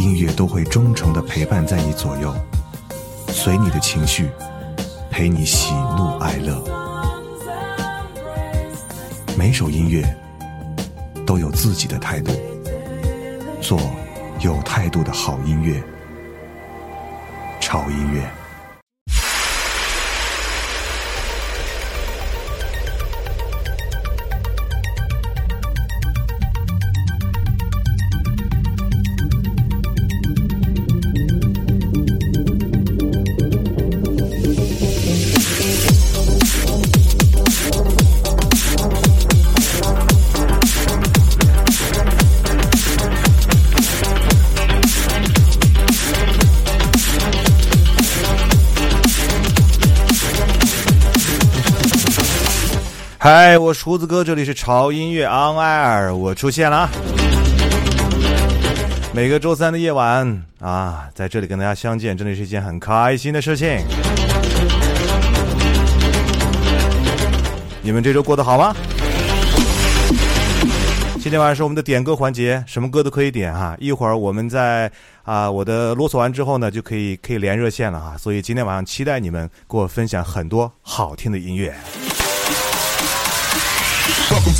音乐都会忠诚的陪伴在你左右，随你的情绪，陪你喜怒哀乐。每首音乐都有自己的态度，做有态度的好音乐，潮音乐。嗨，我厨子哥，这里是潮音乐 On Air，我出现了！每个周三的夜晚啊，在这里跟大家相见，真的是一件很开心的事情。你们这周过得好吗？今天晚上是我们的点歌环节，什么歌都可以点哈。一会儿我们在啊，我的啰嗦完之后呢，就可以可以连热线了哈。所以今天晚上期待你们给我分享很多好听的音乐。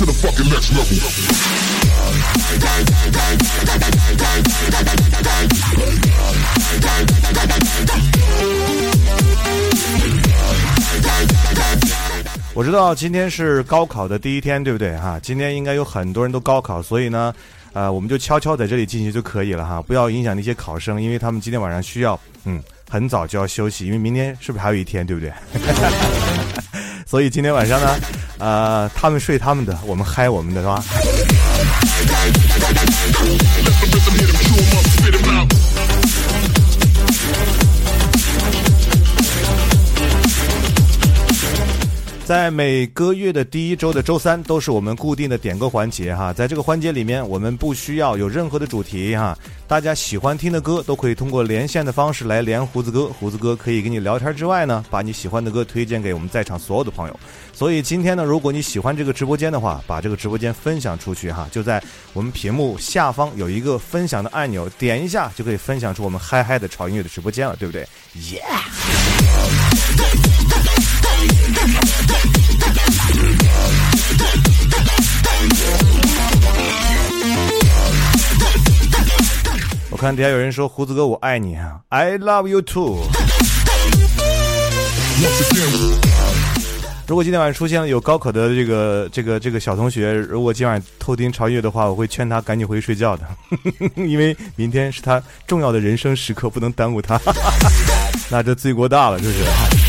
我知道今天是高考的第一天，对不对哈？今天应该有很多人都高考，所以呢，呃，我们就悄悄在这里进行就可以了哈，不要影响那些考生，因为他们今天晚上需要嗯很早就要休息，因为明天是不是还有一天，对不对？所以今天晚上呢，呃，他们睡他们的，我们嗨我们的，是吧？在每个月的第一周的周三，都是我们固定的点歌环节哈。在这个环节里面，我们不需要有任何的主题哈。大家喜欢听的歌，都可以通过连线的方式来连胡子哥。胡子哥可以跟你聊天之外呢，把你喜欢的歌推荐给我们在场所有的朋友。所以今天呢，如果你喜欢这个直播间的话，把这个直播间分享出去哈。就在我们屏幕下方有一个分享的按钮，点一下就可以分享出我们嗨嗨的潮音乐的直播间了，对不对耶。我看底下有人说胡子哥我爱你啊，I love you too。如果今天晚上出现了有高考的这个这个这个小同学，如果今晚偷听潮乐的话，我会劝他赶紧回去睡觉的，因为明天是他重要的人生时刻，不能耽误他。那这罪过大了，是不是？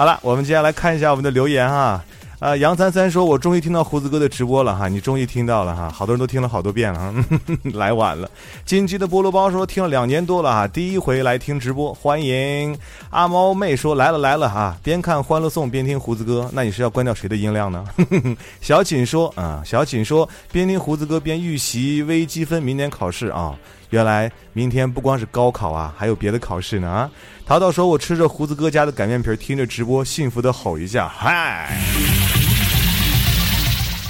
好了，我们接下来看一下我们的留言哈。啊，杨三三说：“我终于听到胡子哥的直播了哈，你终于听到了哈，好多人都听了好多遍了，来晚了。”金鸡的菠萝包说：“听了两年多了哈，第一回来听直播，欢迎。”阿猫妹说：“来了来了哈，边看欢乐颂边听胡子哥，那你是要关掉谁的音量呢？” 小锦说：“啊，小锦说边听胡子哥边预习微积分明年考试啊。”原来明天不光是高考啊，还有别的考试呢啊！淘淘说：“我吃着胡子哥家的擀面皮，听着直播，幸福的吼一下，嗨！”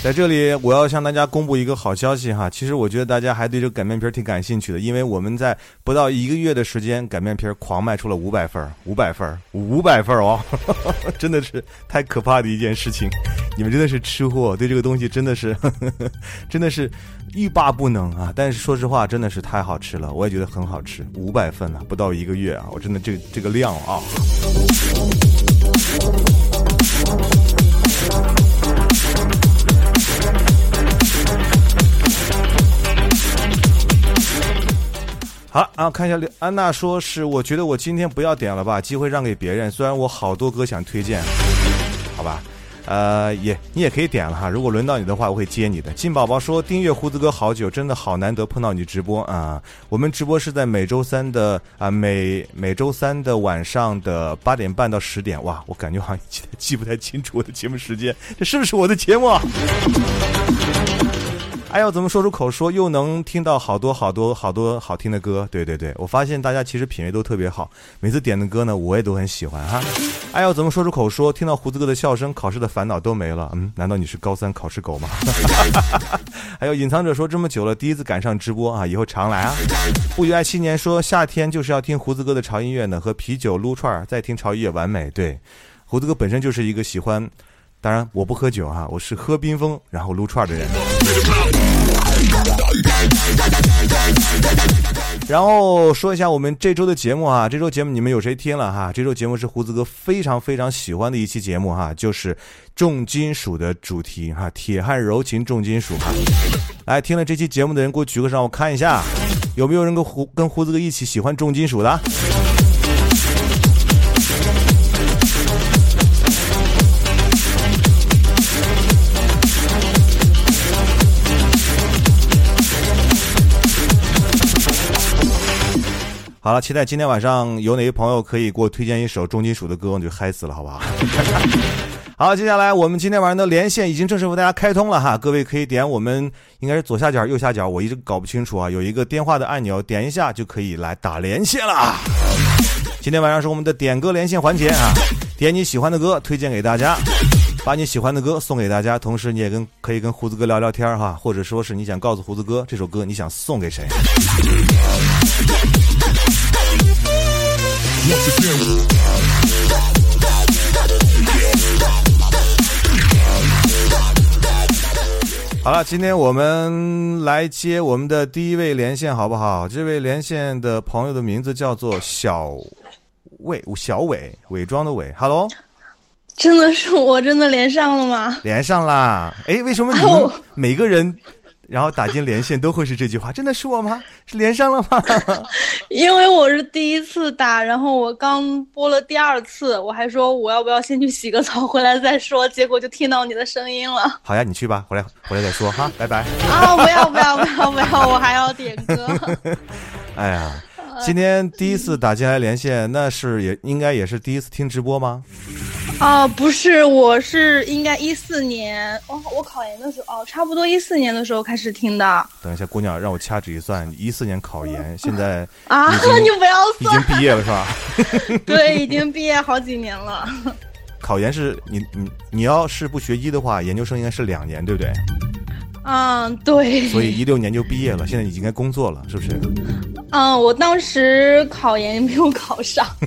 在这里，我要向大家公布一个好消息哈。其实我觉得大家还对这个擀面皮挺感兴趣的，因为我们在不到一个月的时间，擀面皮狂卖出了五百份儿五百份儿五百份儿哦，真的是太可怕的一件事情。你们真的是吃货，对这个东西真的是呵呵，真的是欲罢不能啊！但是说实话，真的是太好吃了，我也觉得很好吃。五百份呢，不到一个月啊，我真的这这个量啊。好啊，看一下安娜说是，我觉得我今天不要点了吧，机会让给别人。虽然我好多歌想推荐，好吧。呃，也你也可以点了哈。如果轮到你的话，我会接你的。金宝宝说订阅胡子哥好久，真的好难得碰到你直播啊！我们直播是在每周三的啊每每周三的晚上的八点半到十点。哇，我感觉好像记记不太清楚我的节目时间，这是不是我的节目？啊？哎呦，怎么说出口说又能听到好多好多好多好听的歌？对对对，我发现大家其实品味都特别好，每次点的歌呢，我也都很喜欢哈。哎呦，怎么说出口说听到胡子哥的笑声，考试的烦恼都没了？嗯，难道你是高三考试狗吗？还有隐藏者说这么久了，第一次赶上直播啊，以后常来啊。不与爱七年说夏天就是要听胡子哥的潮音乐呢，和啤酒撸串儿再听潮音乐完美。对，胡子哥本身就是一个喜欢。当然，我不喝酒哈，我是喝冰峰然后撸串的人。然后说一下我们这周的节目哈，这周节目你们有谁听了哈？这周节目是胡子哥非常非常喜欢的一期节目哈，就是重金属的主题哈，铁汉柔情重金属哈。来听了这期节目的人，给我举个手，我看一下有没有人跟胡跟胡子哥一起喜欢重金属的。好了，期待今天晚上有哪些朋友可以给我推荐一首重金属的歌，我就嗨死了，好不好？好，接下来我们今天晚上的连线已经正式为大家开通了哈，各位可以点我们应该是左下角、右下角，我一直搞不清楚啊，有一个电话的按钮，点一下就可以来打连线了。今天晚上是我们的点歌连线环节啊，点你喜欢的歌推荐给大家，把你喜欢的歌送给大家，同时你也跟可以跟胡子哥聊聊天哈，或者说是你想告诉胡子哥这首歌你想送给谁。好了，今天我们来接我们的第一位连线，好不好？这位连线的朋友的名字叫做小魏，小伟，伪装的伪。Hello，真的是我，真的连上了吗？连上啦！哎，为什么你们每个人？然后打进连线都会是这句话，真的是我吗？是连上了吗？因为我是第一次打，然后我刚播了第二次，我还说我要不要先去洗个澡回来再说，结果就听到你的声音了。好呀，你去吧，回来回来再说哈，拜拜。啊，不要不要不要不要，我还要点歌。哎呀，今天第一次打进来连线，那是也应该也是第一次听直播吗？啊，不是，我是应该一四年哦，我考研的时候哦，差不多一四年的时候开始听的。等一下，姑娘，让我掐指一算，一四年考研，现在 啊，你不要算，已经毕业了是吧？对，已经毕业好几年了。考研是你你你要是不学医的话，研究生应该是两年，对不对？嗯，对。所以一六年就毕业了，现在已经该工作了，是不是？嗯，我当时考研没有考上。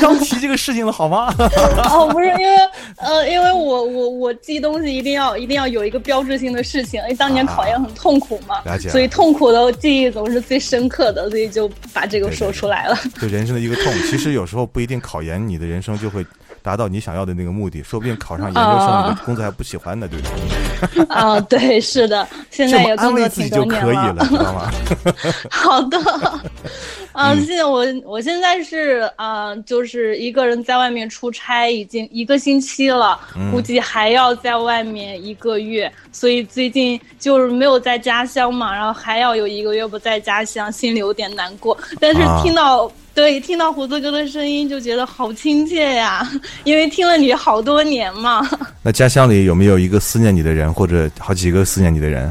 刚提这个事情了，好吗？哦，不是，因为呃，因为我我我记东西一定要一定要有一个标志性的事情，因为当年考研很痛苦嘛，所以痛苦的记忆总是最深刻的，所以就把这个说出来了。对人生的一个痛，其实有时候不一定考研，你的人生就会。达到你想要的那个目的，说不定考上研究生，你的工作还不喜欢呢，对不对？啊，对，是的，现在也工作挺多年了，知道吗？好的，嗯，现在我我现在是啊，就是一个人在外面出差，已经一个星期了，估计还要在外面一个月，所以最近就是没有在家乡嘛，然后还要有一个月不在家乡，心里有点难过。但是听到。对，听到胡子哥的声音就觉得好亲切呀，因为听了你好多年嘛。那家乡里有没有一个思念你的人，或者好几个思念你的人？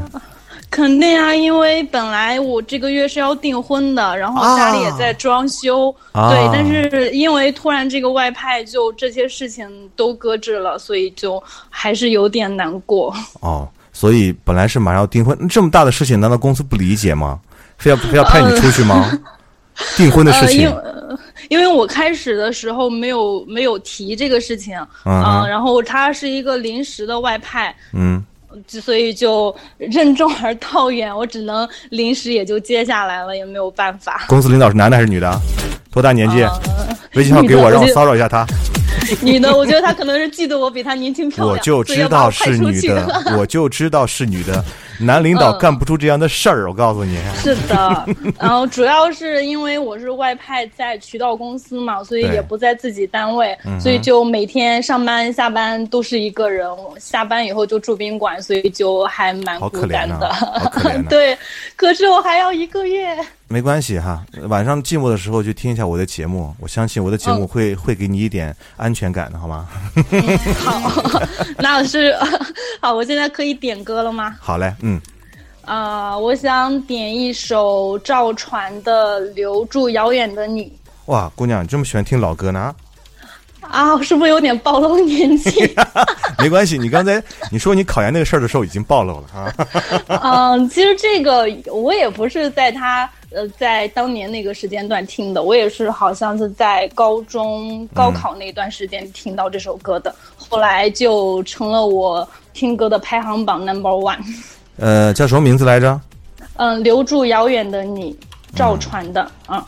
肯定啊，因为本来我这个月是要订婚的，然后家里也在装修，对，但是因为突然这个外派，就这些事情都搁置了，所以就还是有点难过。哦，所以本来是马上要订婚，这么大的事情，难道公司不理解吗？非要非要派你出去吗？订婚的事情，因为我开始的时候没有没有提这个事情，嗯，然后他是一个临时的外派，嗯，所以就任重而道远，我只能临时也就接下来了，也没有办法。公司领导是男的还是女的？多大年纪？微信号给我，让我骚扰一下他。女的，我觉得他可能是嫉妒我比他年轻漂亮，我就知道是女的，我就知道是女的。男领导干不出这样的事儿，我告诉你。是的，然后主要是因为我是外派在渠道公司嘛，所以也不在自己单位，所以就每天上班下班都是一个人，下班以后就住宾馆，所以就还蛮孤单的。对，可是我还要一个月。没关系哈，晚上寂寞的时候就听一下我的节目，我相信我的节目会会给你一点安全感的，好吗？好，那是 好，我现在可以点歌了吗？好嘞，嗯。啊，我想点一首赵传的《留住遥远的你》。哇，姑娘，你这么喜欢听老歌呢？啊，我是不是有点暴露年纪？没关系，你刚才你说你考研那个事儿的时候已经暴露了啊。嗯，其实这个我也不是在他呃在当年那个时间段听的，我也是好像是在高中高考那段时间听到这首歌的，后来就成了我听歌的排行榜 number one。呃，叫什么名字来着？嗯，留住遥远的你，赵传的啊。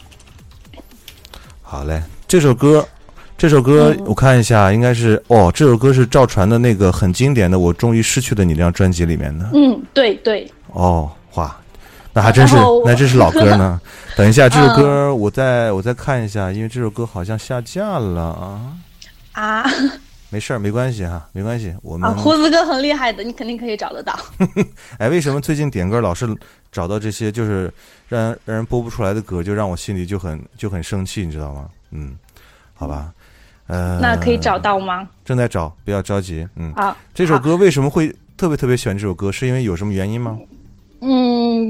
好嘞，这首歌。这首歌我看一下，应该是哦，这首歌是赵传的那个很经典的《我终于失去了你》那张专辑里面的。嗯，对对。哦，哇，那还真是，那真是老歌呢。等一下，这首歌我再我再看一下，因为这首歌好像下架了啊。啊？没事儿，没关系哈，没关系。我们胡子哥很厉害的，你肯定可以找得到。哎，为什么最近点歌老是找到这些就是让让人播不出来的歌，就让我心里就很就很生气，你知道吗？嗯，好吧。呃，那可以找到吗？正在找，不要着急。嗯，好。这首歌为什么会特别特别喜欢这首歌？是因为有什么原因吗？嗯，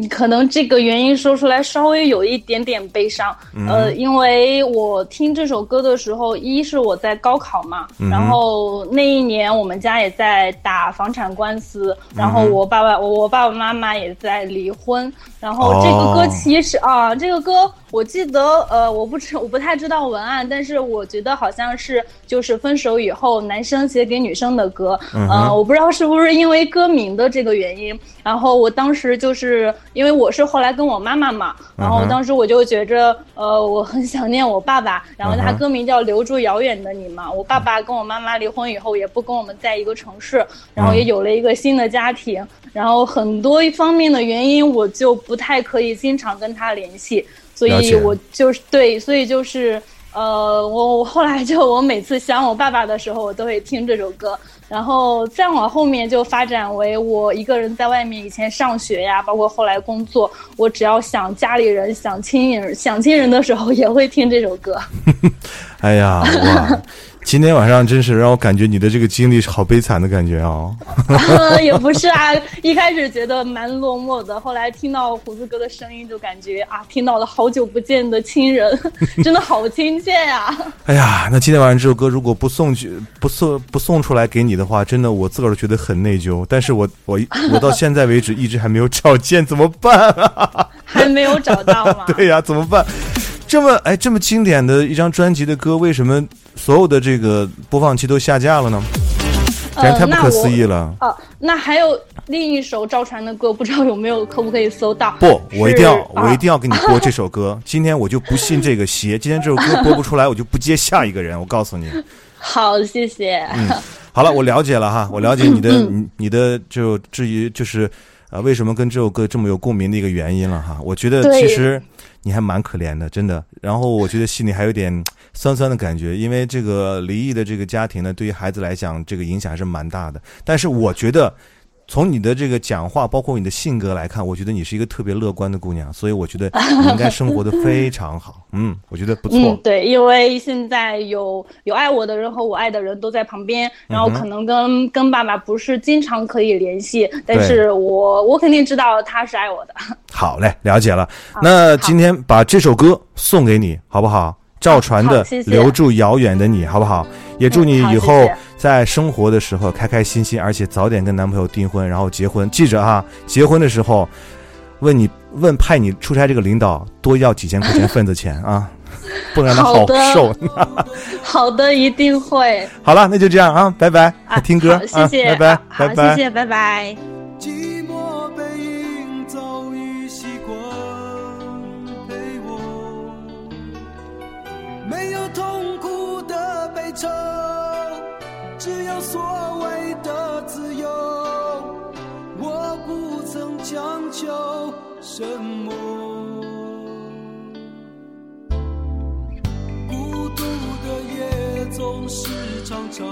可能这个原因说出来稍微有一点点悲伤。呃，因为我听这首歌的时候，一是我在高考嘛，然后那一年我们家也在打房产官司，然后我爸爸我爸爸妈妈也在离婚，然后这个歌其实啊，这个歌。我记得，呃，我不知我不太知道文案，但是我觉得好像是就是分手以后男生写给女生的歌，嗯，我不知道是不是因为歌名的这个原因。然后我当时就是因为我是后来跟我妈妈嘛，然后当时我就觉着，呃，我很想念我爸爸，然后他歌名叫留住遥远的你嘛。我爸爸跟我妈妈离婚以后也不跟我们在一个城市，然后也有了一个新的家庭，然后很多一方面的原因，我就不太可以经常跟他联系。所以我就是对，所以就是，呃，我我后来就我每次想我爸爸的时候，我都会听这首歌，然后再往后面就发展为我一个人在外面以前上学呀，包括后来工作，我只要想家里人、想亲人、想亲人的时候，也会听这首歌。哎呀，哇！今天晚上真是让我感觉你的这个经历是好悲惨的感觉啊！也不是啊，一开始觉得蛮落寞的，后来听到胡子哥的声音，就感觉啊，听到了好久不见的亲人，真的好亲切呀！哎呀，那今天晚上这首歌如果不送去、不送、不送出来给你的话，真的我自个儿觉得很内疚。但是我我我到现在为止一直还没有找见，怎么办啊？还没有找到吗？对呀，怎么办？这么哎，这么经典的一张专辑的歌，为什么？所有的这个播放器都下架了呢，简直太不可思议了。哦，那还有另一首赵传的歌，不知道有没有可不可以搜到？不，我一定要，我一定要给你播这首歌。今天我就不信这个邪，今天这首歌播不出来，我就不接下一个人。我告诉你。好，谢谢。嗯，好了，我了解了哈，我了解你的，你你的就至于就是啊，为什么跟这首歌这么有共鸣的一个原因了哈。我觉得其实你还蛮可怜的，真的。然后我觉得心里还有点。酸酸的感觉，因为这个离异的这个家庭呢，对于孩子来讲，这个影响还是蛮大的。但是我觉得，从你的这个讲话，包括你的性格来看，我觉得你是一个特别乐观的姑娘，所以我觉得 你应该生活的非常好。嗯，我觉得不错。嗯，对，因为现在有有爱我的人和我爱的人都在旁边，然后可能跟跟爸爸不是经常可以联系，但是我我肯定知道他是爱我的。好嘞，了解了。那今天把这首歌送给你，好不好？赵传的《留住遥远的你》，好不好？也祝你以后在生活的时候开开心心，而且早点跟男朋友订婚，然后结婚。记着哈，结婚的时候问你问派你出差这个领导多要几千块钱份子钱啊，不然他好受。好的，一定会。好了，那就这样啊，拜拜。听歌，谢谢，拜拜，拜拜，谢谢，拜拜。没有痛苦的悲愁。只有所谓的自由，我不曾强求什么。孤独的夜总是长长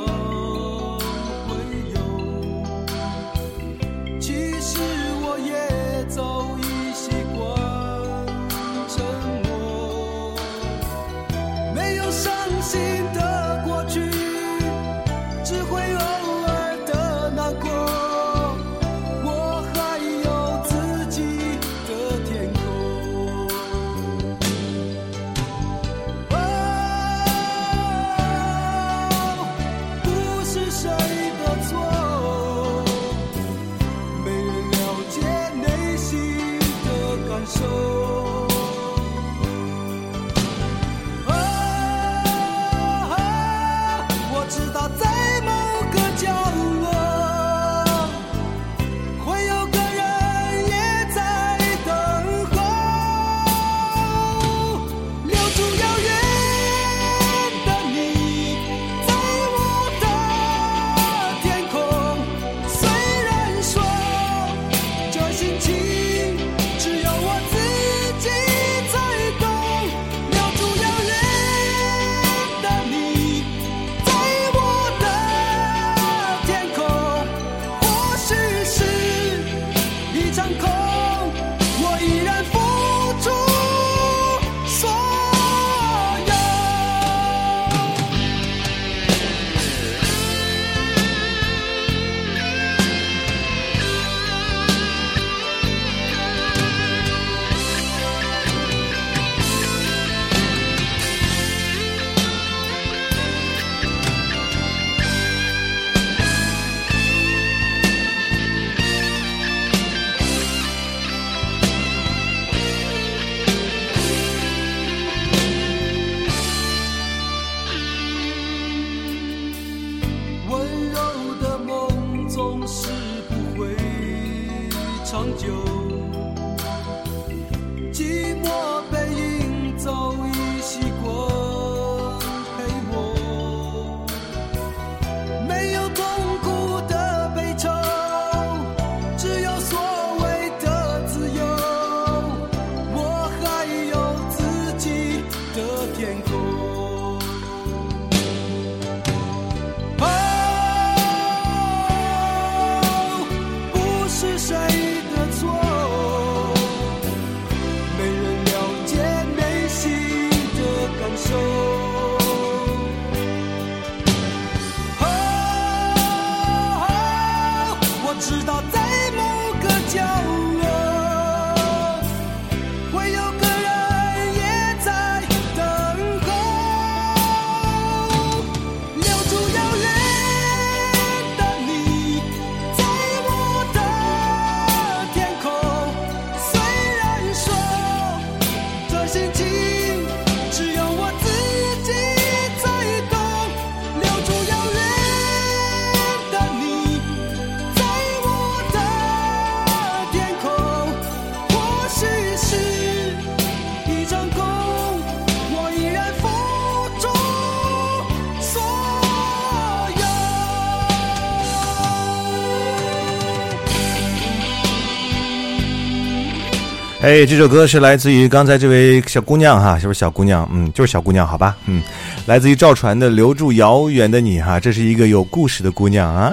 哎，这首歌是来自于刚才这位小姑娘哈，是不是小姑娘？嗯，就是小姑娘，好吧？嗯，来自于赵传的《留住遥远的你》哈，这是一个有故事的姑娘啊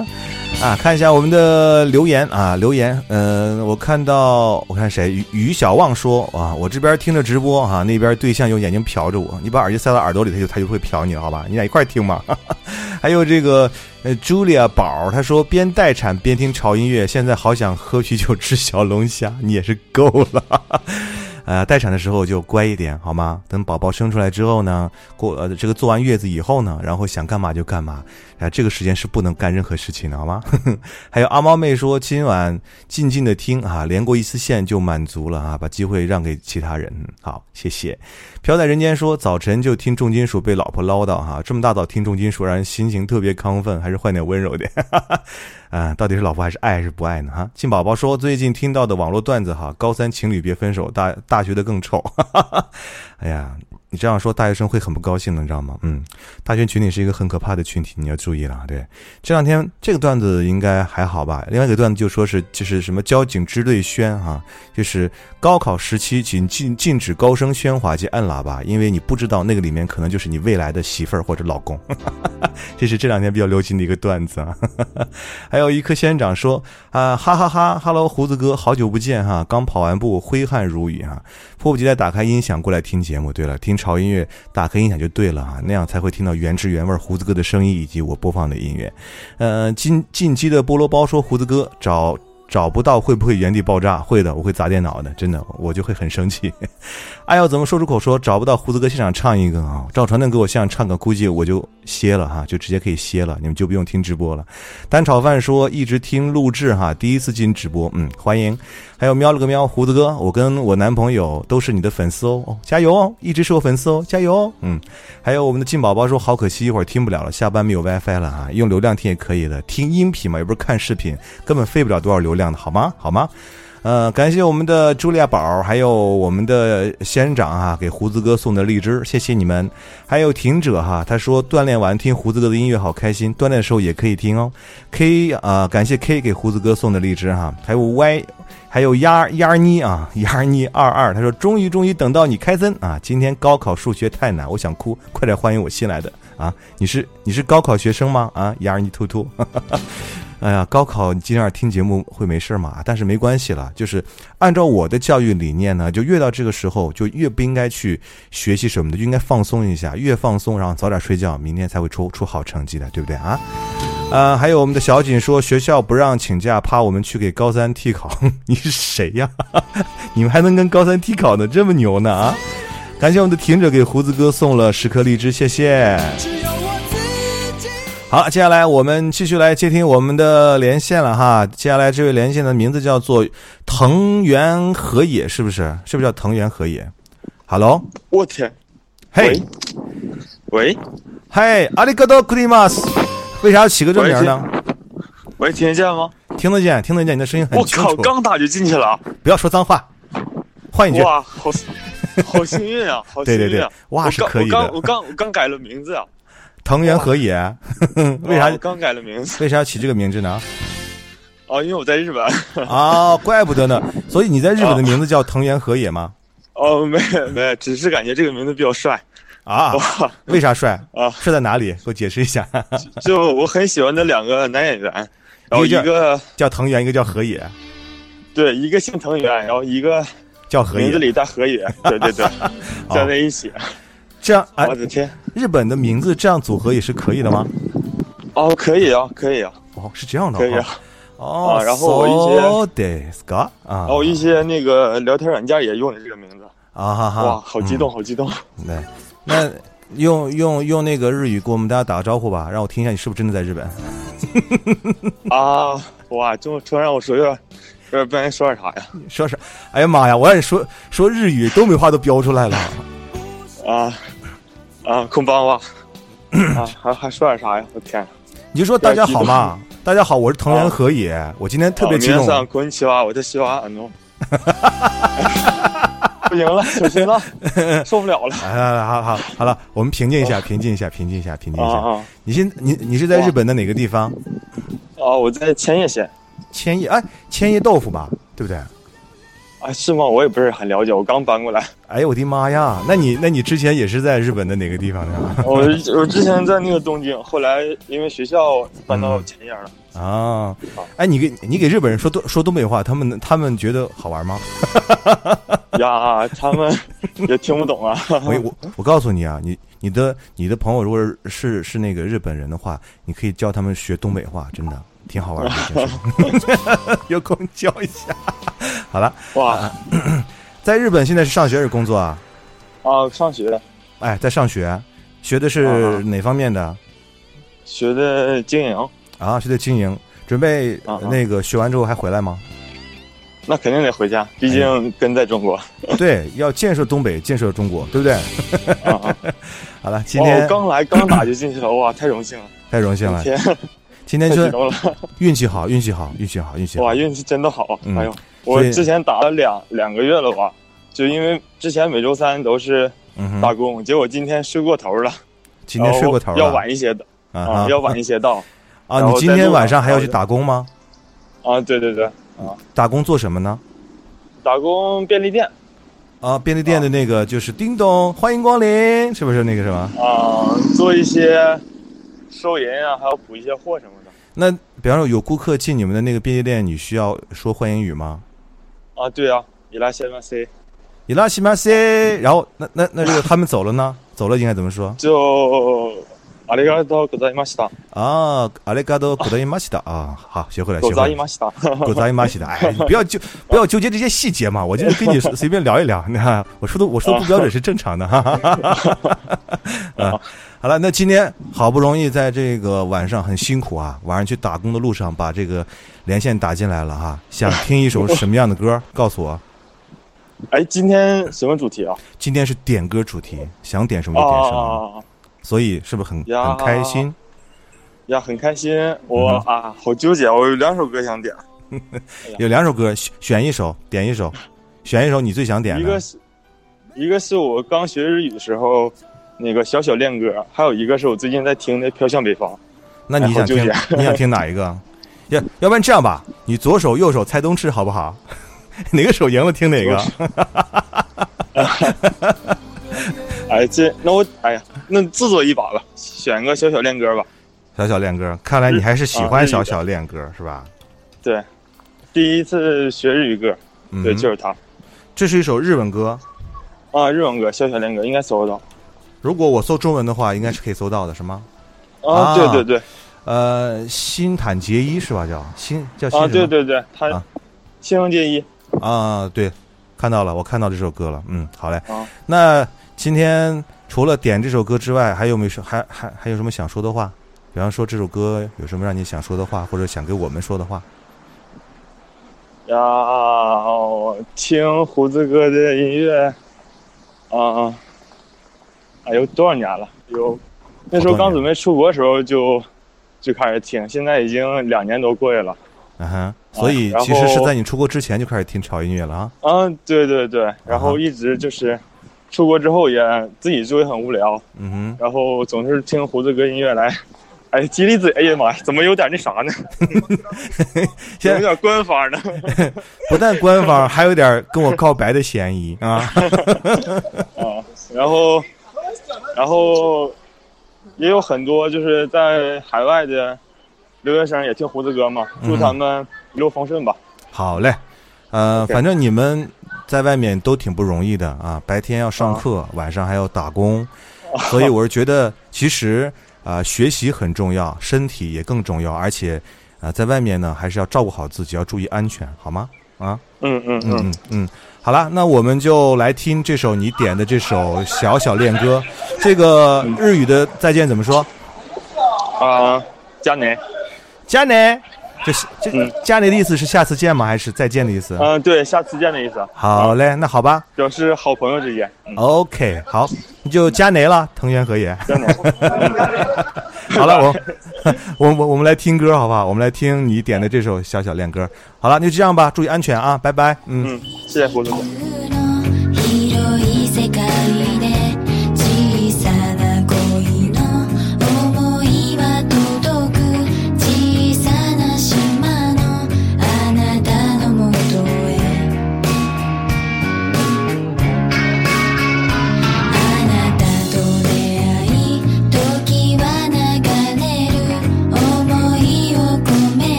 啊！看一下我们的留言啊，留言，嗯、我看到我看谁于于小旺说啊，我这边听着直播哈、那边对象用眼睛瞟着我，你把耳机塞到耳朵里，他就他就会瞟你，好吧？你俩一块听嘛。还有这个呃，Julia 宝，他说边待产边听潮音乐，现在好想喝啤酒吃小龙虾，你也是够了。呃，待产的时候就乖一点，好吗？等宝宝生出来之后呢，过呃这个坐完月子以后呢，然后想干嘛就干嘛，啊、这个时间是不能干任何事情的，好吗？还有阿猫妹说，今晚静静的听啊，连过一次线就满足了啊，把机会让给其他人。好，谢谢。飘在人间说，早晨就听重金属被老婆唠叨哈，这么大早听重金属，让人心情特别亢奋，还是换点温柔点。啊，到底是老婆还是爱还是不爱呢？哈，金宝宝说最近听到的网络段子哈，高三情侣别分手，大大学的更丑。哎呀，你这样说，大学生会很不高兴的，你知道吗？嗯，大学群体是一个很可怕的群体，你要注意了。对，这两天这个段子应该还好吧？另外一个段子就说是就是什么交警支队宣啊，就是高考时期请禁禁止高声喧哗及按喇叭，因为你不知道那个里面可能就是你未来的媳妇儿或者老公。这是这两天比较流行的一个段子啊。还有一颗仙人掌说啊，哈哈哈哈喽，胡子哥，好久不见哈，刚跑完步，挥汗如雨哈，迫不及待打开音响过来听节目。对了，听潮音乐，打开音响就对了啊，那样才会听到原汁原味胡子哥的声音以及我播放的音乐。呃，进进击的菠萝包说胡子哥找。找不到会不会原地爆炸？会的，我会砸电脑的，真的，我就会很生气。哎要怎么说出口说找不到胡子哥现场唱一个啊？赵传能给我现场唱个，估计我就歇了哈，就直接可以歇了，你们就不用听直播了。单炒饭说一直听录制哈，第一次进直播，嗯，欢迎。还有喵了个喵，胡子哥，我跟我男朋友都是你的粉丝哦，哦，加油哦，一直是我粉丝哦，加油哦，嗯。还有我们的静宝宝说好可惜，一会儿听不了了，下班没有 WiFi 了啊，用流量听也可以的，听音频嘛，又不是看视频，根本费不了多少流量的好吗？好吗？呃，感谢我们的茱莉亚宝，还有我们的仙人掌哈，给胡子哥送的荔枝，谢谢你们。还有听者哈，他说锻炼完听胡子哥的音乐好开心，锻炼的时候也可以听哦。K 啊，感谢 K 给胡子哥送的荔枝哈，还有 Y，还有丫丫妮啊，丫妮二二，他说终于终于等到你开森啊，今天高考数学太难，我想哭，快点欢迎我新来的啊，你是你是高考学生吗？啊，丫妮兔兔。哎呀，高考你今天听节目会没事嘛？但是没关系了，就是按照我的教育理念呢，就越到这个时候就越不应该去学习什么的，就应该放松一下，越放松，然后早点睡觉，明天才会出出好成绩的，对不对啊？呃，还有我们的小景说学校不让请假，怕我们去给高三替考。你是谁呀？你们还能跟高三替考呢？这么牛呢啊！感谢我们的听者给胡子哥送了十颗荔枝，谢谢。好，接下来我们继续来接听我们的连线了哈。接下来这位连线的名字叫做藤原和也，是不是？是不是叫藤原和也？Hello，我天，嘿，喂嘿，阿里嘎多库里马斯，为啥要起个这名呢？喂，听得见吗？听得见，听得见，你的声音很我靠，刚打就进去了，不要说脏话，换一句。哇，好好幸运啊，好幸运啊！对哇是可以的我刚我刚我刚改了名字啊，藤原和也，为啥刚改了名字为啥要起这个名字呢？哦，因为我在日本。啊，怪不得呢。所以你在日本的名字叫藤原和也吗？哦，没没，只是感觉这个名字比较帅啊，为啥帅？啊！帅在哪里？给我解释一下。就我很喜欢的两个男演员，然后一个叫藤原，一个叫和也，对，一个姓藤原，然后一个叫和也。名字里带和也，对对对，加在一起。这样哎我，的天！日本的名字这样组合也是可以的吗？哦，可以啊，可以啊，哦，是这样的。可以啊。哦，啊然后一些啊然后一些那个聊天软件也用的这个名字，啊哈哈，哇，好激动，好激动！嗯！对，那用用用那个日语给我们大家打个招呼吧，让我听一下你是不是真的在日本。啊，哇，这么突然让我说，有点有点不愿意说点啥呀？说啥，哎呀妈呀，我让你说说日语，东北话都飙出来了。啊啊，空邦哇！啊，还还说点啥呀？我天！你就说大家好嘛，大家好，我是藤原和也，我今天特别激动。上こんにちは，我的希望安诺。不行了，小心了，受不了了。哎，好好好了，我们平静一下，平静一下，平静一下，平静一下。啊啊你现你你是在日本的哪个地方？啊！我在千叶县。千叶哎，千叶豆腐吧，对不对？ 啊，是吗？我也不是很了解，我刚搬过来。哎呦我的妈呀！那你那你之前也是在日本的哪个地方呢？我我之前在那个东京，后来因为学校搬到前沿了。啊，哎，你给你给日本人说东说东北话，他们他们觉得好玩吗？呀，他们也听不懂啊。我我我告诉你啊，你你的你的朋友如果是是那个日本人的话，你可以教他们学东北话，真的挺好玩的，有空教一下。好了，哇 在日本现在是上学还是工作啊？啊，上学哎，在上学，学的是啊哪方面的学的经营，啊？学的经营，准备那个学完之后还回来吗？那肯定得回家，毕竟跟在中国。对，要建设东北，建设中国，对不对？啊啊！好了，今天我刚来刚打就进去了，哇，太荣幸了！太荣幸了，天，今天就！运气好，运气好，运气好，运气好哇，。运气真的好！嗯哎呦，我之前打了两两个月了吧，就因为之前每周三都是打工，结果今天睡过头了，今天睡过头了，要晚一些的啊啊，要晚一些到 啊！你今天晚上还要去打工吗？啊，对对对啊，打工做什么呢？打工便利店啊，便利店的那个就是叮咚，欢迎光临，是不是那个什么？啊，做一些收银啊，还要补一些货什么的那比方说有顾客进你们的那个便利店，你需要说欢迎语吗？啊，对啊，伊拉西马 C 伊拉西马塞，然后那那那如果他们走了呢？走了应该怎么说？就ありがとうございました，啊，阿里嘎多古德伊马西达啊，好，学会了，ご学会了。ざいました，古德伊马西达，哎，你不要纠不要纠结这些细节嘛，我就是跟你随便聊一聊。你看，我说的我说的不标准是正常的，哈哈哈哈哈。啊， 好了，那今天好不容易在这个晚上很辛苦啊，晚上去打工的路上把这个连线打进来了哈，想听一首什么样的歌？告诉我。哎，今天什么主题啊？今天是点歌主题，想点什么就点什么，啊所以是不是很很开心？呀，很开心，我嗯啊，好纠结，我有两首歌想点，有两首歌，选选一首，点一首，选一首你最想点的一个。是，一个是我刚学日语的时候那个小小恋歌，还有一个是我最近在听的《飘向北方》。那你想听你想听哪一个？要要不然这样吧，你左手右手猜东吃好不好？哪个手赢了听哪个？哎，这那我哎呀，那自作一把了，选个小小恋歌吧。小小恋歌，看来你还是喜欢小小恋歌是吧？对，第一次学日语歌，嗯，对，就是它这是一首日文歌。啊，日文歌小小恋歌应该搜得到如果我搜中文的话，应该是可以搜到的，是吗？啊啊。对对对呃，新坦杰伊是吧？叫新叫新对对对，他啊新垣结衣啊，对，看到了，我看到这首歌了。嗯，好嘞。啊。那今天除了点这首歌之外，还有没有说还还还有什么想说的话？比方说这首歌有什么让你想说的话，或者想给我们说的话？呀，我听胡子哥的音乐啊，哎有多少年了？有那时候刚准备出国的时候就就开始听，现在已经两年多过去了。嗯哼，所以其实是在你出国之前就开始听潮音乐了啊。嗯，对对对，然后一直就是出国之后也自己就会很无聊，嗯哼然后总是听胡子哥音乐来，哎，激励自己。哎呀妈呀，怎么有点那啥呢？现在有点官方呢。不但官方，还有点跟我告白的嫌疑啊。啊，然后，然后也有很多就是在海外的留学生也听胡子哥嘛，祝他们一路风顺吧。好嘞，呃反正你们在外面都挺不容易的啊，白天要上课，晚上还要打工，所以我是觉得其实啊、学习很重要，身体也更重要，而且啊、在外面呢还是要照顾好自己，要注意安全，好吗？啊，嗯嗯嗯。嗯，嗯嗯，好了，那我们就来听这首你点的这首《小小恋歌》，这个日语的再见怎么说？啊，加内，加内，这是这嗯加内的意思是下次见吗？还是再见的意思？嗯、对，下次见的意思，好嘞，那好吧。表示好朋友之间。嗯，OK，好，你就加奈了，藤原和也。真的。好了，我我我我们来听歌好不好？我们来听你点的这首小小恋歌。好了，那就这样吧，注意安全啊，拜拜。嗯。嗯，谢谢胡子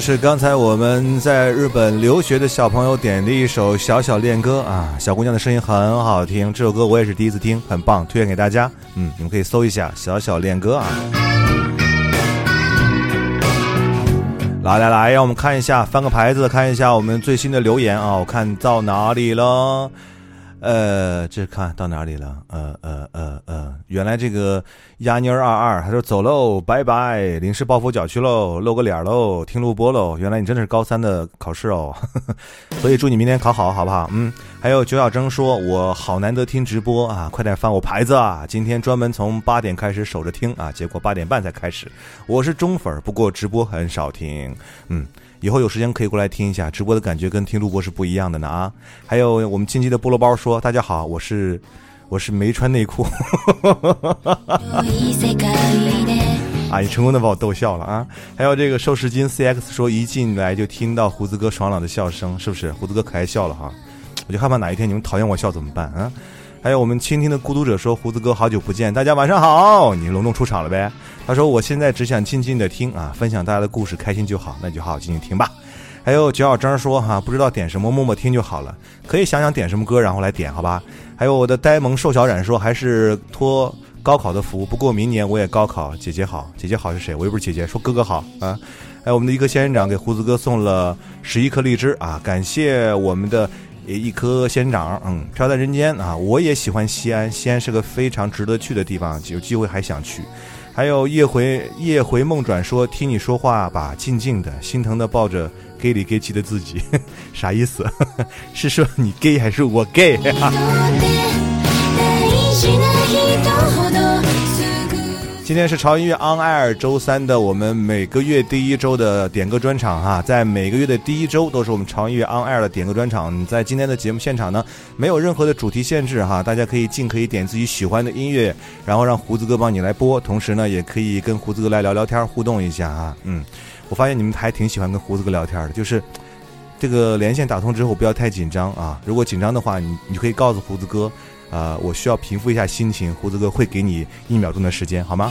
是刚才我们在日本留学的小朋友点的一首《小小恋歌》啊，小姑娘的声音很好听，这首歌我也是第一次听，很棒，推荐给大家。嗯，你们可以搜一下《小小恋歌》啊。来来来，让我们看一下，翻个牌子，看一下我们最新的留言啊，我看到哪里了？呃，这看到哪里了？原来这个鸭妮儿二二，他说走喽，拜拜，临时抱佛脚去喽，露个脸喽，听录播喽。原来你真的是高三的考试哦，所以祝你明天考好，好不好？嗯，还有九小征说，我好难得听直播啊，快点翻我牌子啊！今天专门从八点开始守着听啊，结果八点半才开始。我是中粉，不过直播很少听，嗯。以后有时间可以过来听一下直播的感觉，跟听录播是不一样的呢啊！还有我们近期的菠萝包说：“大家好，我是我是没穿内裤。”啊，你成功的把我逗笑了啊！还有这个瘦十斤 CX 说，一进来就听到胡子哥爽朗的笑声，是不是？胡子哥可爱笑了哈，我就害怕哪一天你们讨厌我笑怎么办啊？还有我们倾听的孤独者说，胡子哥好久不见，大家晚上好，你隆重出场了呗？他说我现在只想静静的听啊，分享大家的故事，开心就好，那就好好静静听吧。还有九小张说哈，不知道点什么，默默听就好了，可以想想点什么歌，然后来点好吧。还有我的呆萌瘦小冉说，还是托高考的福，不过明年我也高考，姐姐好，姐姐好是谁？我又不是姐姐，说哥哥好啊。还有我们的一颗仙人掌给胡子哥送了十一颗荔枝啊，感谢我们的一颗仙人掌，嗯，飘在人间啊，我也喜欢西安，西安是个非常值得去的地方，有机会还想去。还有夜回夜回梦转说，听你说话吧，静静的，心疼的抱着 gay 里 gay 气的自己，啥意思？是说你 gay 还是我 gay？とって大事な人ほどすぐ今天是潮音乐 on air 周三的我们每个月第一周的点歌专场哈，在每个月的第一周都是我们潮音乐 on air 的点歌专场。在今天的节目现场呢，没有任何的主题限制哈，大家可以尽可以点自己喜欢的音乐，然后让胡子哥帮你来播，同时呢，也可以跟胡子哥来聊聊天，互动一下啊。嗯，我发现你们还挺喜欢跟胡子哥聊天的，就是 这个连线打通之后不要太紧张啊，如果紧张的话，你你就可以告诉胡子哥，啊、我需要平复一下心情，胡子哥会给你一秒钟的时间，好吗？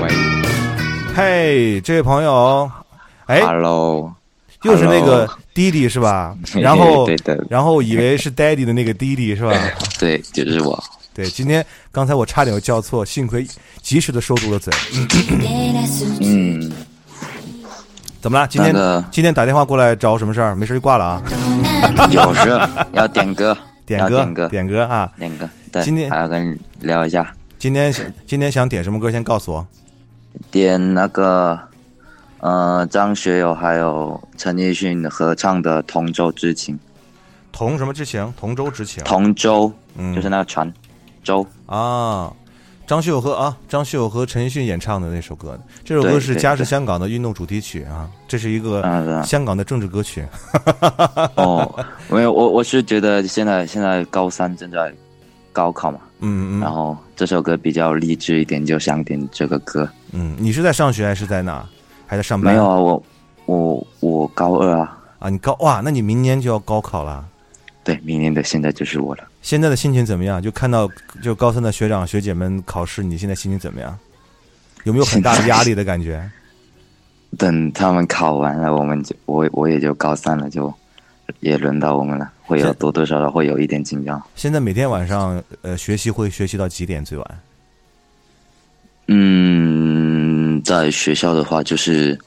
喂嘿，这位朋友，哎，，Hello，又是那个弟弟是吧？然后对的，然后以为是 daddy 的那个弟弟是吧？对，就是我。对，今天刚才我差点又叫错，幸亏及时的收住了嘴。嗯，怎么了？今天、那个今天打电话过来找我什么事儿？没事就挂了啊。有事要点歌，点歌，点歌，点歌啊！点歌。对，今天还要跟你聊一下，今天今天想点什么歌？先告诉我。点那个呃张学友还有陈奕迅合唱的《同舟之情》。同什么之情？同舟之情。同舟嗯就是那个船，舟。啊，张学友和啊张学友和陈奕迅演唱的那首歌，这首歌是家是香港的运动主题曲啊，这是一个香港的政治歌曲。哦，没有，我我是觉得现在现在高三正在高考嘛，嗯嗯然后这首歌比较励志一点，就想点这个歌。嗯，你是在上学还是在哪？还在上班？没有啊，我我我高二啊，啊，你高哇，那你明年就要高考了。对，明年的现在就是我了。现在的心情怎么样？就看到就高三的学长学姐们考试，你现在心情怎么样？有没有很大的压力的感觉？等他们考完了，我们就我我也就高三了，就也轮到我们了，会有多多少少会有一点紧张。现在每天晚上呃学习会学习到几点最晚？嗯，在学校的话，就是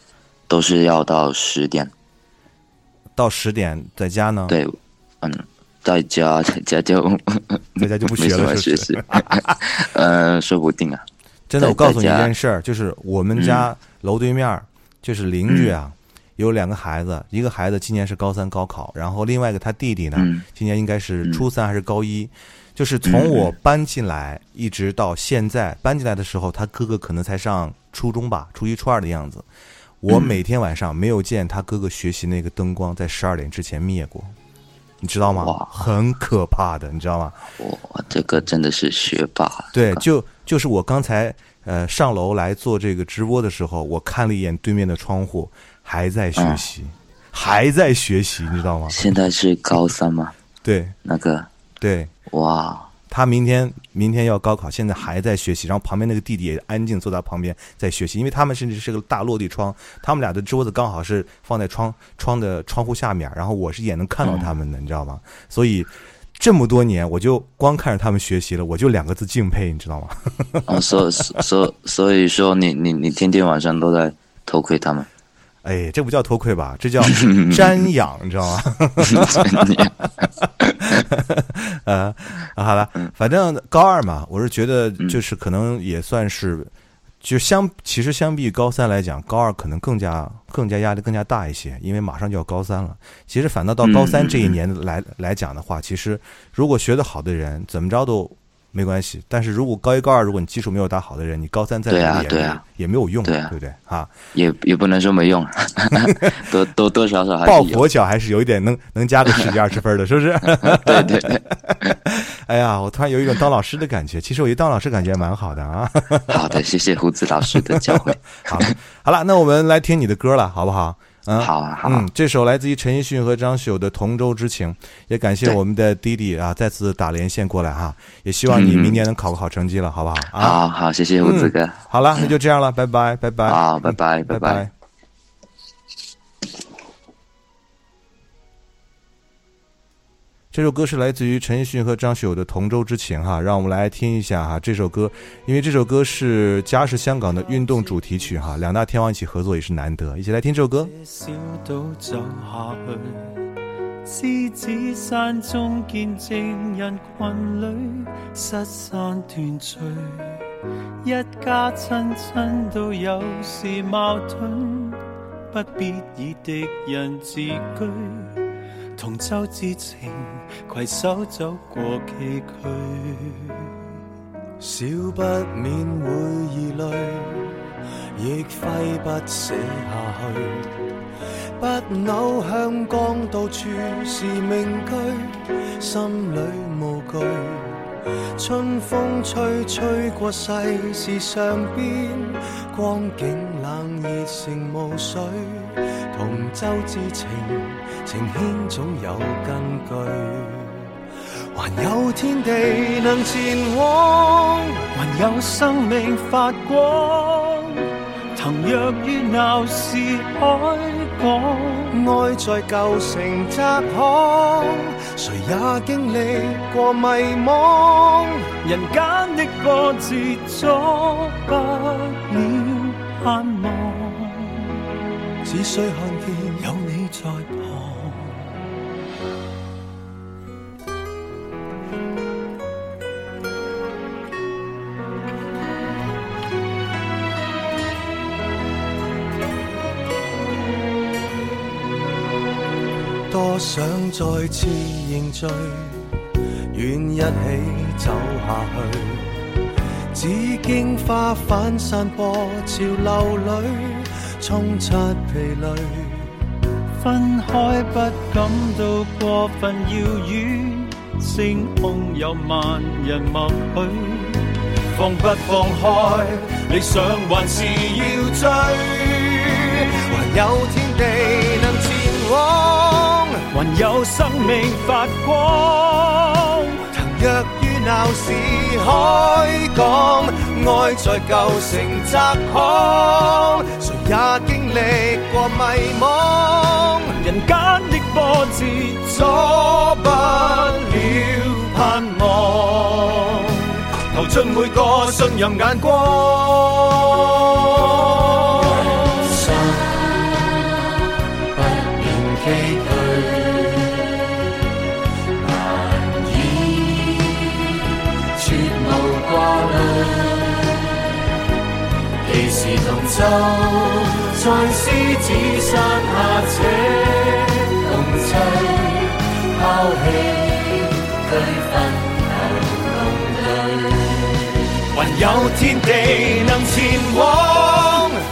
都是要到十点。到十点，在家呢？，对，嗯，在家在家就 在家就不学了？学习，呃，说不定啊。真的，我告诉你一件事儿，就是我们家楼对面儿就是邻居啊，有两个孩子，一个孩子今年是高三高考，然后另外一个他弟弟呢，嗯今年应该是嗯初三还是高一。就是从我搬进来一直到现在，搬进来的时候，他哥哥可能才上初中吧，初一初二的样子。我嗯每天晚上没有见他哥哥学习那个灯光在十二点之前灭过，你知道吗哇？很可怕的，你知道吗？哇，这个真的是学霸。对，就就是我刚才呃上楼来做这个直播的时候，我看了一眼对面的窗户，还在学习，还在学习，你知道吗？现在是高三吗？对那个对，哇，他明天明天要高考，现在还在学习，然后旁边那个弟弟也安静坐在旁边在学习，因为他们甚至是个大落地窗，他们俩的桌子刚好是放在窗窗的窗户下面，然后我是眼能看到他们的，你知道吗？所以。这么多年，我就光看着他们学习了，我就两个字敬佩，你知道吗？啊，所所所以说你你你天天晚上都在偷窥他们，哎，这不叫偷窥吧？这叫 瞻仰，你知道吗？呃，啊好了，反正高二嘛，我是觉得就是可能也算是，就相其实相比于高三来讲，高二可能更加更加压力更加大一些，因为马上就要高三了。其实反倒到高三这一年来来讲的话，其实如果学得好的人，怎么着都。没关系，但是如果高一高二，如果你基础没有打好的人，你高三再对啊努力也对啊也没有用，对啊对不对啊？也也不能说没用，多多多少少还抱是有。佛脚还是有一点能能加个十几二十分的，是不是？对 对对，哎呀，我突然有一种当老师的感觉。其实我觉得当老师感觉蛮好的啊。好的，谢谢胡子老师的教诲。好了，好了，那我们来听你的歌了，好不好？嗯，好啊好啊。嗯，这首来自于陈奕迅和张学友的《同舟之情》，也感谢我们的弟弟啊，再次打连线过来哈，也希望你嗯明年能考个好成绩了，好不好？啊，好好，谢谢胡子哥。好了，那就这样了，拜拜，拜拜，好，拜拜拜拜这首歌是来自于陈奕迅和张学友的《同舟之情》哈，让我们来听一下哈这首歌，因为这首歌是家是香港的运动主题曲哈，两大天王一起合作也是难得，一起来听这首歌。小島走下去，獅子山中見證人群裏失散斷續，一家親親都有時矛盾，不必以敵人自居。同舟之情，携手走过崎岖。少不免会疑虑，亦挥不舍下去。不朽香港到处是名句，心里无惧。春风吹吹过世事上边，光景冷热成雾水，同舟之情，情牵总有根据，还有天地能前往，还有生命发光。曾若于闹市海港，爱在旧城窄巷，谁也经历过迷惘。人间的波折阻不了盼望，只需看见有你在旁。想再次認罪，愿一起走下去。只經花瓣散播潮流裏，沖刷疲累。分开不感到过分遥远，星空有万人默许。放不放开，理想还是要追，还有天地能前往，还有生命发光。腾跃于闹市海港，爱在旧城窄巷，谁也经历过迷惘。人间的波折阻不了盼望。投進每个信任眼光。同舟在狮子山下，且共聚，抛起俱分斗共对。还有天地能前往，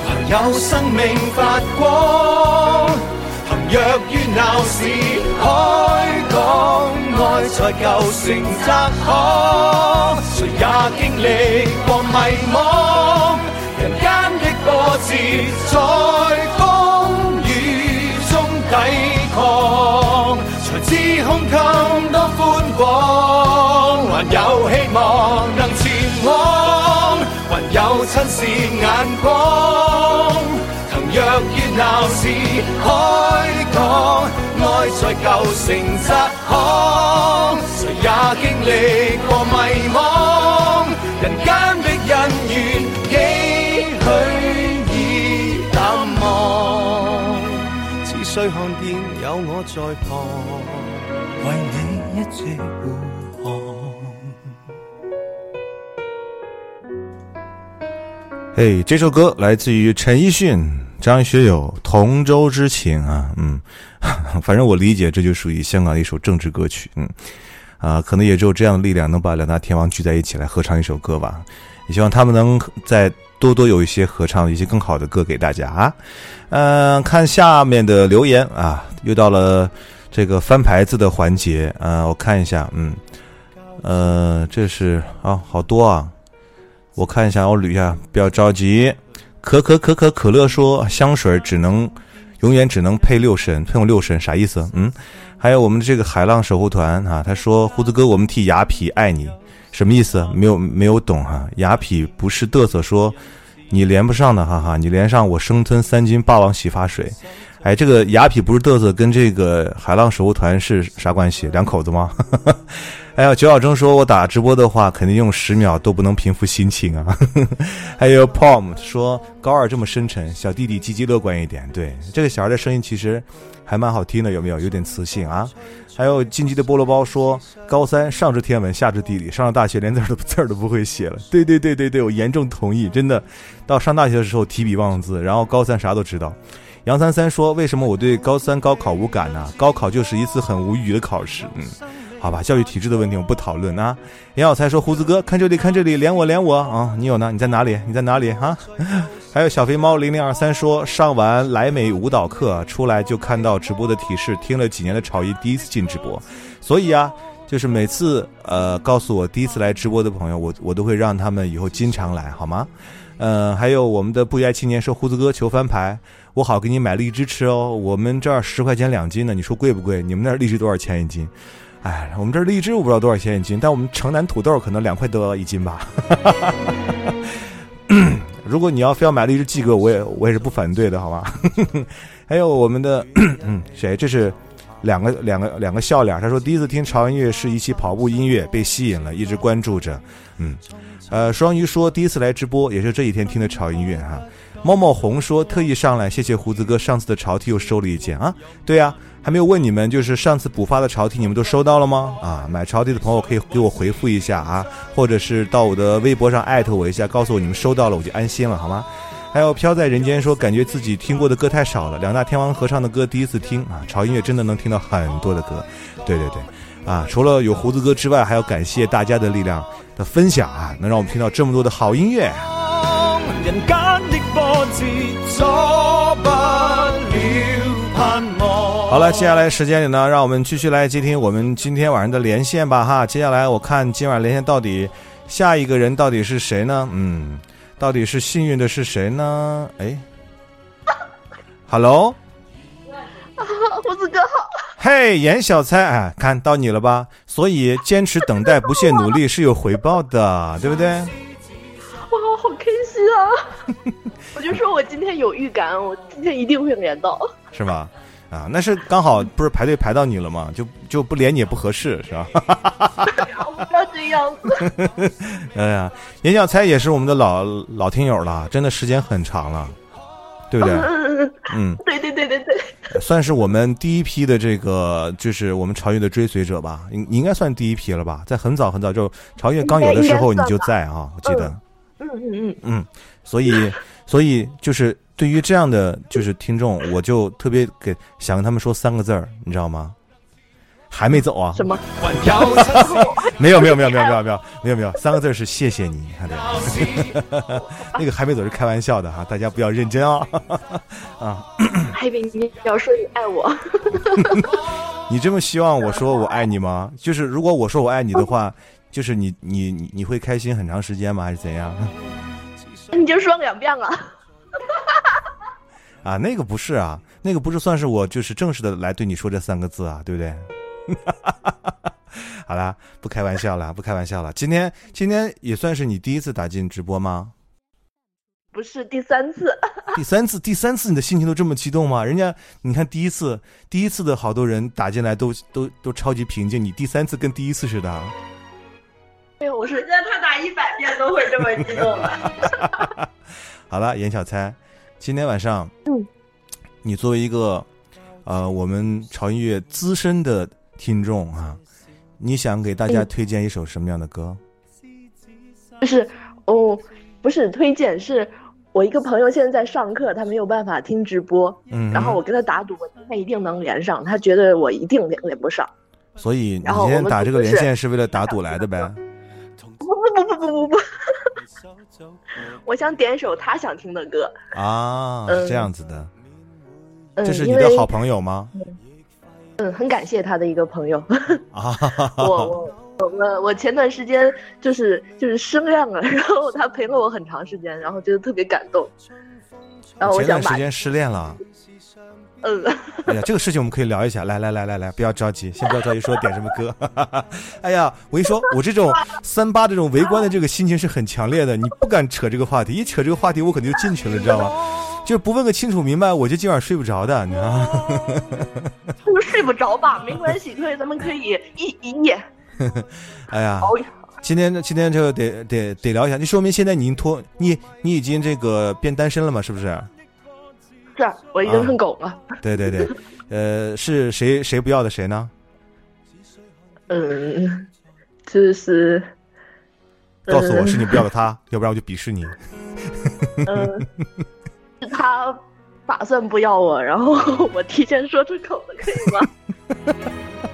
还有生命发光。行若于闹市开港，爱在旧城窄巷，谁也经历过迷茫。人間的波折在风雨中抵抗，才知胸襟多宽广，还有希望能前往，还有親視眼光。騰躍於鬧市开港，爱在旧城窄巷，谁也经历过迷惘。人间的恩怨只需看見有我在旁，為你一直護航。嘿，这首歌来自于陈奕迅、张学友《同舟之情》啊，嗯，反正我理解这就属于香港的一首政治歌曲，嗯，啊，可能也只有这样的力量能把两大天王聚在一起来合唱一首歌吧。也希望他们能在多多有一些合唱一些更好的歌给大家啊。嗯、看下面的留言啊，又到了这个翻牌子的环节啊，我看一下，嗯，呃，这是啊，好多啊。我看一下，我捋一下，不要着急。可可可可可乐说，香水只能永远只能配六神，配用六神啥意思？嗯，还有我们这个海浪守护团啊，他说胡子哥，我们替雅痞爱你，什么意思？没有没有懂哈、雅痞不是嘚瑟说你连不上的，哈哈，你连上我生吞三斤霸王洗发水。哎，这个雅痞不是嘚瑟，跟这个海浪守护团是啥关系？两口子吗？还有九小征说，我打直播的话，肯定用十秒都不能平复心情啊。还有 Pom 说，高二这么深沉，小弟弟积极乐观一点。对，这个小孩的声音其实还蛮好听的，有没有？有点磁性啊。还有进击的菠萝包说，高三上知天文下知地理，上了大学连字儿都字儿都不会写了。对对对对对，我严重同意，真的，到上大学的时候提笔忘字，然后高三啥都知道。杨三三说：“为什么我对高三高考无感呢？高考就是一次很无语的考试。”嗯，好吧，教育体制的问题我们不讨论啊。杨小才说：“胡子哥，看这里，看这里，连我，连我啊！你有呢？你在哪里？你在哪里？哈、还有小肥猫零零二三说：“上完莱美舞蹈课出来就看到直播的提示，听了几年的潮音，第一次进直播，所以啊。”就是每次呃告诉我第一次来直播的朋友，我我都会让他们以后经常来，好吗？呃，还有我们的不爱青年说胡子哥求翻牌，我好给你买荔枝吃哦。我们这儿十块钱两斤呢，你说贵不贵？你们那儿荔枝多少钱一斤？哎，我们这荔枝我不知道多少钱一斤，但我们城南土豆可能两块多一斤吧。如果你要非要买荔枝寄给我，也我也是不反对的，好吧？还有我们的嗯谁？这是两个两个两个笑脸。他说第一次听潮音乐是一期跑步音乐，被吸引了，一直关注着。嗯，呃，双鱼说第一次来直播也是这几天听的潮音乐哈。猫猫红说特意上来，谢谢胡子哥，上次的潮 T 又收了一件啊。对呀、还没有问你们，就是上次补发的潮 T 你们都收到了吗？啊，买潮 T 的朋友可以给我回复一下啊，或者是到我的微博上艾特我一下，告诉我你们收到了，我就安心了，好吗？还有飘在人间说，感觉自己听过的歌太少了，两大天王合唱的歌第一次听啊，潮音乐真的能听到很多的歌，对对对，啊，除了有胡子哥之外，还要感谢大家的力量的分享啊，能让我们听到这么多的好音乐。好了，接下来时间里呢，让我们继续来接听我们今天晚上的连线吧哈。接下来我看今晚连线到底下一个人到底是谁呢？嗯，到底是幸运的是谁呢？哎，Hello，胡子哥好，嘿，严小猜，哎，看到你了吧？所以坚持等待、不懈努力是有回报的，对不对？哇，好开心啊！我就说我今天有预感，我今天一定会连到。是吧？啊，那是刚好不是排队排到你了嘛？就就不连你也不合适，是吧？不要这样子，哎呀，严小猜也是我们的老老听友了，真的时间很长了，对不对？嗯，嗯，對對對對對，算是我们第一批的这个，就是我们潮越的追随者吧。你你应该算第一批了吧？在很早很早就潮越刚有的时候你就在啊，我记得。嗯嗯嗯，嗯，所以所以就是對於這樣的就是听众，我就特别给想跟他们说三个字儿，你知道吗？还没走啊？什么？没有没有没有没有没有没有没有没有，三个字是谢谢你，看这个，那个还没走是开玩笑的哈，大家不要认真啊。啊，还以為你要说你爱我，你这么希望我说我爱你吗？就是如果我说我爱你的话，就是你你你你會開心很长时间吗？还是怎样？你就说两遍了。啊，那个不是啊，那个不是算是我就是正式的来对你说这三个字啊，对不对？好啦，不开玩笑了，不开玩笑了。今天今天也算是你第一次打进直播吗？不是第三次，第三次，第三次你的心情都这么激动吗？人家你看第一次，第一次的好多人打进来都都都超级平静，你第三次跟第一次似的。哎呦，我是人家他打一百遍都会这么激动了。好了，严小猜，今天晚上，嗯，你作为一个，呃，我们潮音乐资深的听众啊，你想给大家推荐一首什么样的歌？就是哦，不是推荐，是我一个朋友现在在上课，他没有办法听直播，嗯，然后我跟他打赌，我今天一定能连上，他觉得我一定连连不上。所以你今天打这个连线是为了打赌来的呗？不不不不不不不，我想点一首他想听的歌。啊，嗯这样子的，嗯，這是你的好朋友吗？嗯，很感谢他的一个朋友。啊，我我我我我前段时间就是就是生恋了，然后他陪了我很长时间，然后觉得特别感动。然后我想把前段時間失恋了。嗯，哎呀，这个事情我们可以聊一下。来来来来来，不要着急，先不要着急说点什么歌。哎呀，我跟你說，我这种三八这种围观的这个心情是很强烈的，你不敢扯这个话题，一扯这个话题，我可能就进去了，你知道吗？就是不问个清楚明白，我就今晚睡不着的，你知道吗？他說睡不着吧，没关系，可以，咱们可以一一夜哎呀，今天今天這個得得得聊一下，你说明现在你已经脱你你已经这个变单身了嘛？是不是？是啊，我已经很狗了。对对对，呃，是谁谁不要的谁呢？嗯，就是告诉我是你不要的他，要不然我就鄙视你。嗯，是他打算不要我，然后我提前说出口的，可以嗎？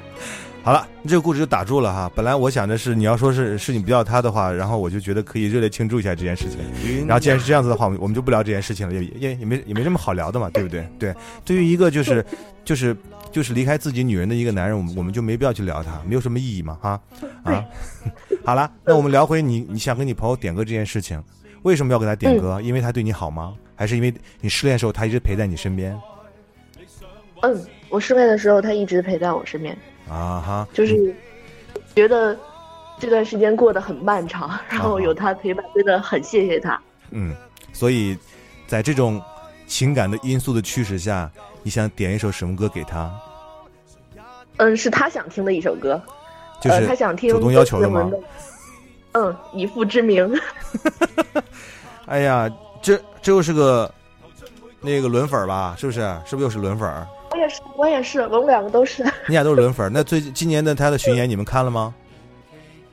好了，这个故事就打住了哈。本来我想的是，你要说是是你不要他的话，然后我就觉得可以热烈庆祝一下这件事情。然后既然是这样子的话，我们我们就不聊这件事情了，也也也没也没什么好聊的嘛，对不对？对，对于一个就是就是就是离开自己女人的一个男人，我们我们就没必要去聊他，没有什么意义嘛，哈啊。好了，那我们聊回你你想跟你朋友点歌这件事情，为什么要给他点歌？因为他对你好吗？还是因为你失恋的时候他一直陪在你身边？嗯，我失恋的时候，他一直陪在我身边，啊哈，就是觉得这段时间过得很漫长，然后有他陪伴，真的很谢谢他。嗯，所以在这种情感的因素的驱使下，你想点一首什么歌给他？嗯，是他想听的一首歌，就是呃，他想听主动要求的吗嗯，以父之名。哎呀，这这又是个那个轮粉儿吧？是不是？是不是又是轮粉儿？我也是，我也是，我们两个都是 你俩都是轮粉儿。那最今年的他的巡演你们看了吗？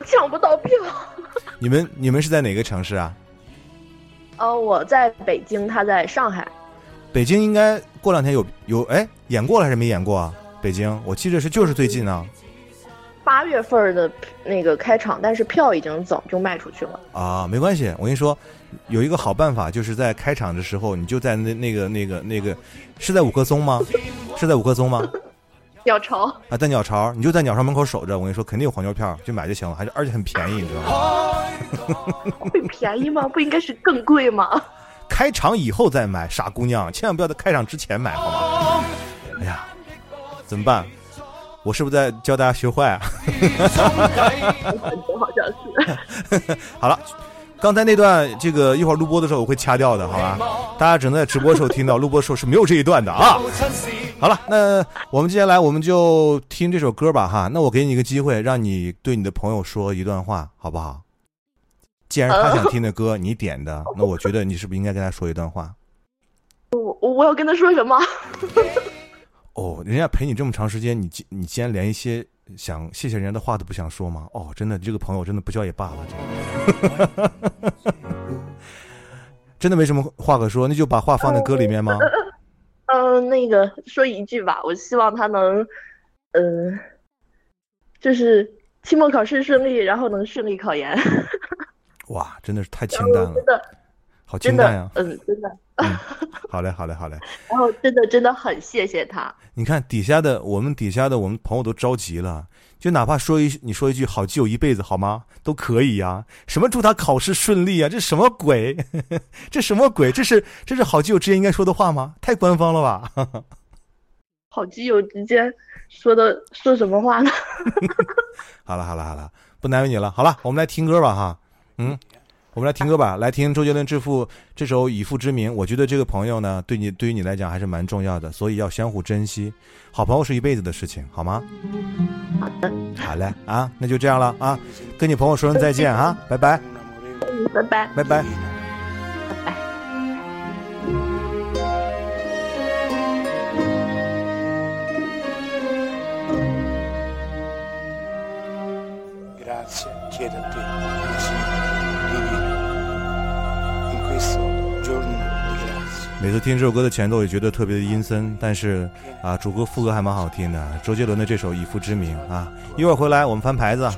抢不到票。你们你们是在哪个城市啊？呃，我在北京，他在上海。北京应该过两天有有哎演过了还是没演过啊？北京我记得是就是最近啊八月份的那个开场，但是票已经早就卖出去了。啊没关系，我跟你说有一个好办法，就是在开场的时候你就在那那个那个那个是在五棵松吗？是在五棵松吗？鸟巢，啊，在鸟巢，你就在鸟巢门口守着。我跟你说，肯定有黄牛票，就买就行了，还是而且很便宜，你知道吗？会便宜吗？不应该是更贵吗？开场以后再买，傻姑娘，千万不要在开场之前买，好吗？哎呀，怎么办？我是不是在教大家学坏啊？好像是。好了，刚才那段这个一会儿录播的时候我会掐掉的，好吧？大家只能在直播的时候听到，录播的时候是没有这一段的啊。好了，那我们接下来我们就听这首歌吧，哈。那我给你一个机会，让你对你的朋友说一段话，好不好？既然是他想听的歌，你点的，那我觉得你是不是应该跟他说一段话？我我我要跟他说什么？哦，人家陪你这么长时间，你竟你竟然连一些想谢谢人家的话都不想说吗？哦，真的，这个朋友真的不交也罢了，真的，真的没什么话可说，那就把话放在歌里面吗？嗯、那个说一句吧，我希望他能，嗯、就是期末考试顺利，然后能顺利考研。哇，真的是太清淡了真，的好清淡呀！，嗯，真的。好嘞，好嘞，好嘞。然后真的真的很谢谢他。你看底下的我们底下的我们朋友都着急了，就哪怕说一你说一句好基友一辈子好吗？都可以呀、什么祝他考试顺利啊？这什么鬼？这什么鬼？这是这是好基友之间应该说的话吗？太官方了吧？好基友之间说的说什么话呢？好了好了好了，不难为你了。好了，我们来听歌吧哈。嗯，我们来听歌吧，来听周杰伦《致富》这首《以父之名》。我觉得这个朋友呢，对你对于你来讲还是蛮重要的，所以要相互珍惜。好朋友是一辈子的事情，好吗？好的，好嘞啊，那就这样了啊，跟你朋友说声再见啊，拜拜，嗯，拜拜。拜拜。拜拜。Grazie, chiedo 每次听这首歌的前奏也觉得特别的阴森，但是啊，主歌副歌还蛮好听的。周杰伦的这首《以父之名》啊，一会儿回来我们翻牌子。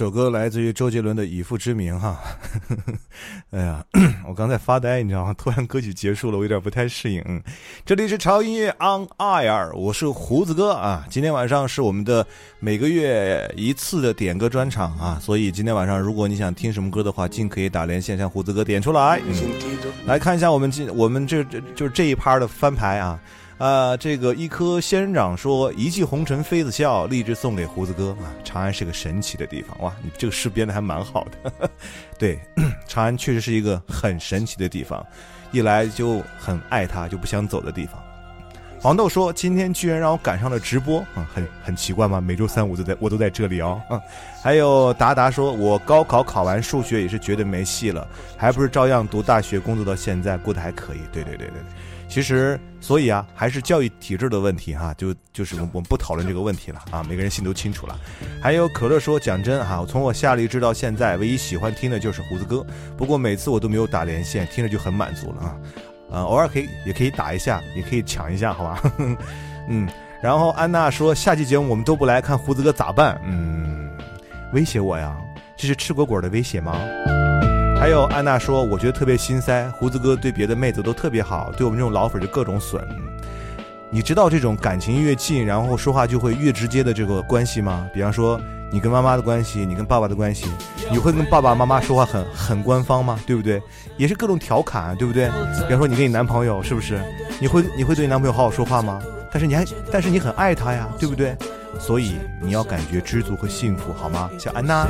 首歌来自于周杰伦的《以父之名》哈。哎呀，我刚才发呆，你知道吗？突然歌曲结束了，我有点不太适应。这里是潮音乐 on air，我是胡子哥啊。今天晚上是我们的每个月一次的点歌专场啊，所以今天晚上如果你想听什么歌的话，尽可以打连线向胡子哥点出来。来看一下我们今我们这这就是这一趴的翻牌啊。啊，这个一颗仙人掌说：“一骑红尘妃子笑，立志送给胡子哥啊！长安是个神奇的地方哇，你这个诗编的还蛮好的。对，长安确实是一个很神奇的地方，一来就很爱他，就不想走的地方。”黄豆说：“今天居然让我赶上了直播啊，很很奇怪吗？每周三五都在我都在这里哦。啊”还有达达说：“我高考考完数学也是觉得没戏了，还不是照样读大学，工作到现在过得还可以。”对对对对对。其实，所以啊，还是教育体制的问题哈，就就是我们不讨论这个问题了啊，每个人心都清楚了。还有可乐说，讲真哈，我从我下离职到现在，唯一喜欢听的就是胡子哥，不过每次我都没有打连线，听着就很满足了啊。啊，偶尔可以也可以打一下，也可以抢一下，好吧？嗯。然后安娜说，下期节目我们都不来看胡子哥咋办？嗯，威胁我呀？这是吃果果的威胁吗？还有安娜说，我觉得特别心塞，胡子哥对别的妹子都特别好，对我们这种老粉就各种损。你知道这种感情越近，然后说话就会越直接的这个关系吗？比方说你跟妈妈的关系，你跟爸爸的关系，你会跟爸爸妈妈说话很很官方吗？对不对？也是各种调侃，对不对？比方说你跟你男朋友是不是？你会你会对你男朋友好好说话吗？但是你还但是你很爱他呀，对不对？所以你要感觉知足和幸福，好吗？小安娜。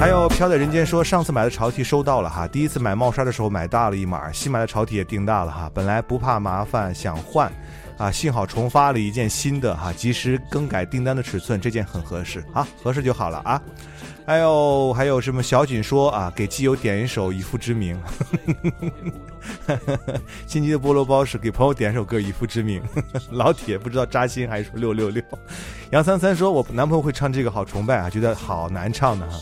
还有飘在人间说，上次买的潮 T 收到了哈，第一次买帽衫的时候买大了一码，新买的潮 T 也订大了哈。本来不怕麻烦想换，啊，幸好重发了一件新的哈，及时更改订单的尺寸，这件很合适啊，合适就好了啊。还有还有什么小锦说啊，给基友点一首《以父之名》。心机的菠萝包是给朋友点一首歌《以父之名》，老铁不知道扎心还是说六六六。杨三三说，我男朋友会唱这个，好崇拜啊，觉得好难唱的哈。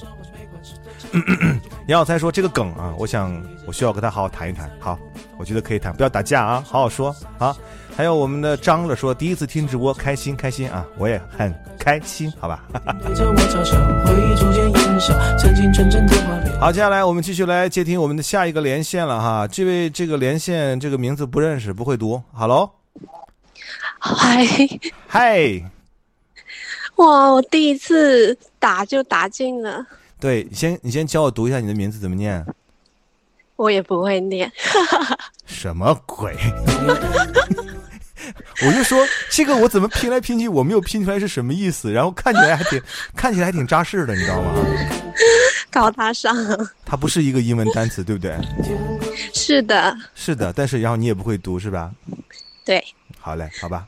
杨小三说这个梗啊，我想我需要跟他好好谈一谈。好，我觉得可以谈，不要打架啊，好好说啊。还有我们的张了说，第一次听直播，开心开心啊，我也很开心，好吧。好，接下来我们继续来接听我们的下一个连线了哈。这位这个连线这个名字不认识，不会读。Hello，嗨，嗨，哇！我第一次打就打进了，对你先你先教我读一下你的名字怎么念？我也不会念。什么鬼？我就说这个我怎么拼来拼去，我没有拼出来是什么意思，然后看起来还挺看起来还挺扎实的，你知道吗？高大上，它不是一个英文单词，对不对？是的，是的，但是然后你也不会读是吧？对，好嘞，好吧，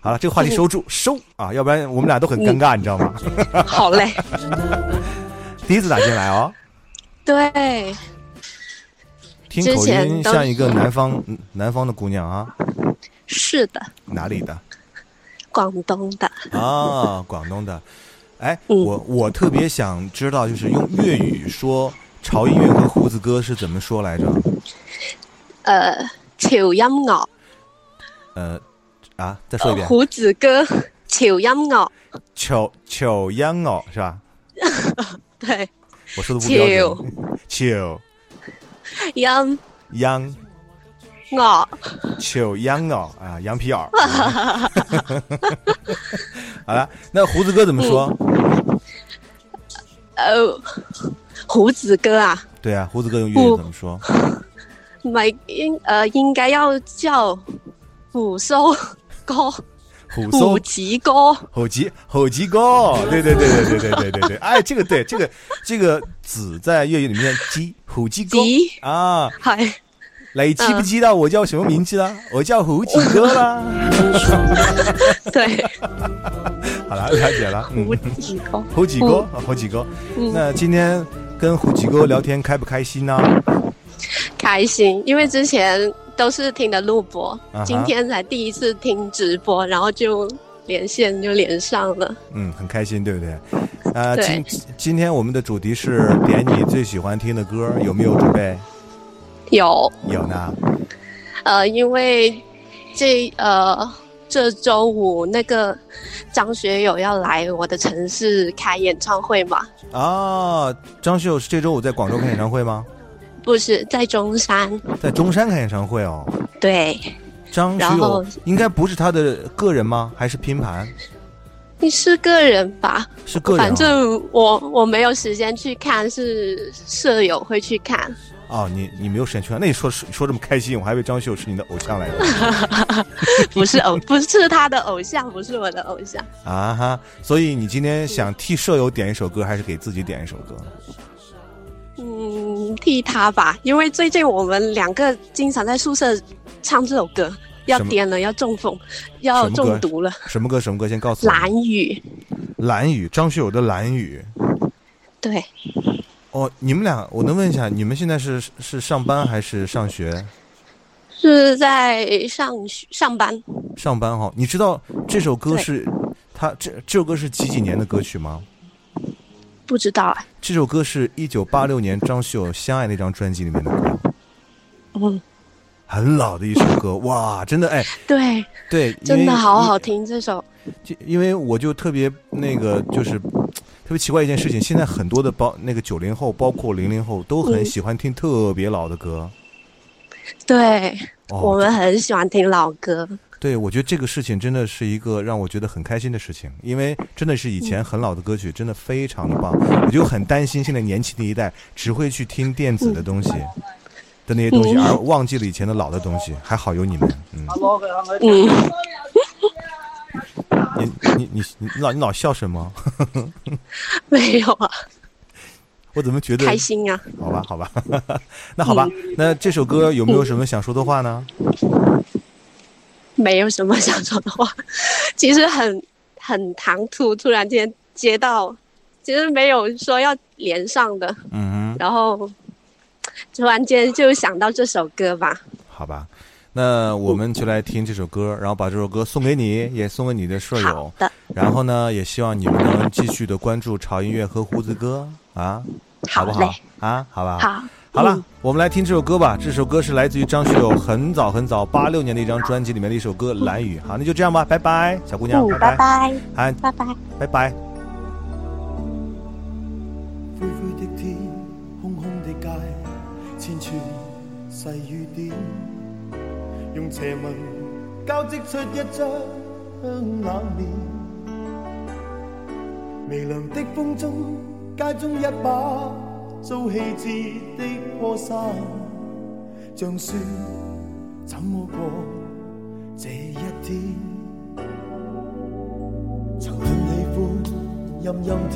好了，这个话题收住收啊，要不然我们俩都很尴尬，你知道吗？好嘞。第一次打进来哦，对，听口音像一个南方南方的姑娘啊，是的，哪里的？广东的。啊，广东的。哎，嗯我我特别想知道，就是用粤语说潮音乐和胡子哥是怎么说来着？呃，潮音乐，呃，啊，再说一遍，胡子哥，潮音乐，潮潮音乐是吧？对，我说的不标准。潮 音音樂，潮音樂啊，羊皮袄。好了，那胡子哥怎么说？呃，胡子哥啊，对啊，胡子哥用粤语怎么说？唔係 應呃应该要叫胡鬚哥，胡胡鬚子哥，虎吉虎吉哥，对对对对对对对对对，哎，这个对这个这个子在粤语里面鸡虎鸡哥。啊，係你知不知道我叫什么名字啦？我叫胡吉哥啦。对，好了，了解了。嗯。胡子哥，胡吉哥，啊胡吉哥。嗯。那今天跟胡吉哥聊天开不开心呢？開心，因为之前都是听的录播啊今天才第一次听直播，然后就连线就连上了。嗯，很开心，对不对？呃，今今天我们的主题是点你最喜欢听的歌，有没有准备？有有呢。呃，因为这呃这周五那个张学友要来我的城市开演唱会嘛，啊，张学友是这周五在广州开演唱会吗？不是在中山，在中山开演唱会哦。对，张学友应该不是他的个人吗？还是拼盘？你是个人吧？是个人、哦。反正我我没有时间去看，是舍友会去看。哦，你你没有时间去看，那你说说这么开心，我还以为张学友是你的偶像来着。不是偶，不是他的偶像，不是我的偶像。啊哈，所以你今天想替舍友点一首歌，还是给自己点一首歌？嗯，替他吧，因为最近我们两个经常在宿舍唱这首歌，要什么点了，要中风，要中毒了。什么歌？什么歌？先告诉我。蓝雨，蓝雨，张学友的蓝雨。对，哦，你们俩，我能问一下，你们现在是是上班还是上学？是在上学上班。上班哈、你知道这首歌是他这这首歌是几几年的歌曲吗？不知道啊，这首歌是一九八六年张学友《相爱》那张专辑里面的歌，嗯，很老的一首歌，哇，真的哎，对，对，真的好好听这首。就因为我就特别那个，就是特别奇怪一件事情，现在很多的包那个九零后，包括零零后，都很嗯喜欢听特别老的歌。对，哦我们很喜欢听老歌。对，我觉得这个事情真的是一个让我觉得很开心的事情，因为真的是以前很老的歌曲，真的非常的棒。我就很担心现在年轻的一代只会去听电子的东西的那些东西，嗯而忘记了以前的老的东西。还好有你们，嗯，嗯，你你你你老你老笑什么？没有啊，我怎么觉得开心啊。好吧，好吧，那好吧，那这首歌有没有什么想说的话呢？没有什么想说的话，其实很很唐突，突然间接到，其实没有说要连上的，嗯然后突然间就想到这首歌吧。好吧，那我们就来听这首歌，然后把这首歌送给你，也送给你的舍友。好。的，然后呢，也希望你们能继续的关注潮音乐和胡子哥啊，好不好嘞？啊，好吧。好，好了，嗯我们来听这首歌吧。这首歌是来自于张学友很早很早八六年的一张专辑里面的一首歌《蓝雨》。好，那就这样吧，拜拜，小姑娘，嗯，拜拜，拜，哎，拜拜。拜拜。灰灰的天，空空的街，千串细雨點，用斜紋交織出一張冷面。微涼的風中，街中一把遭棄置的破衫，像說怎麼過這一天。曾很喜歡陰陰天。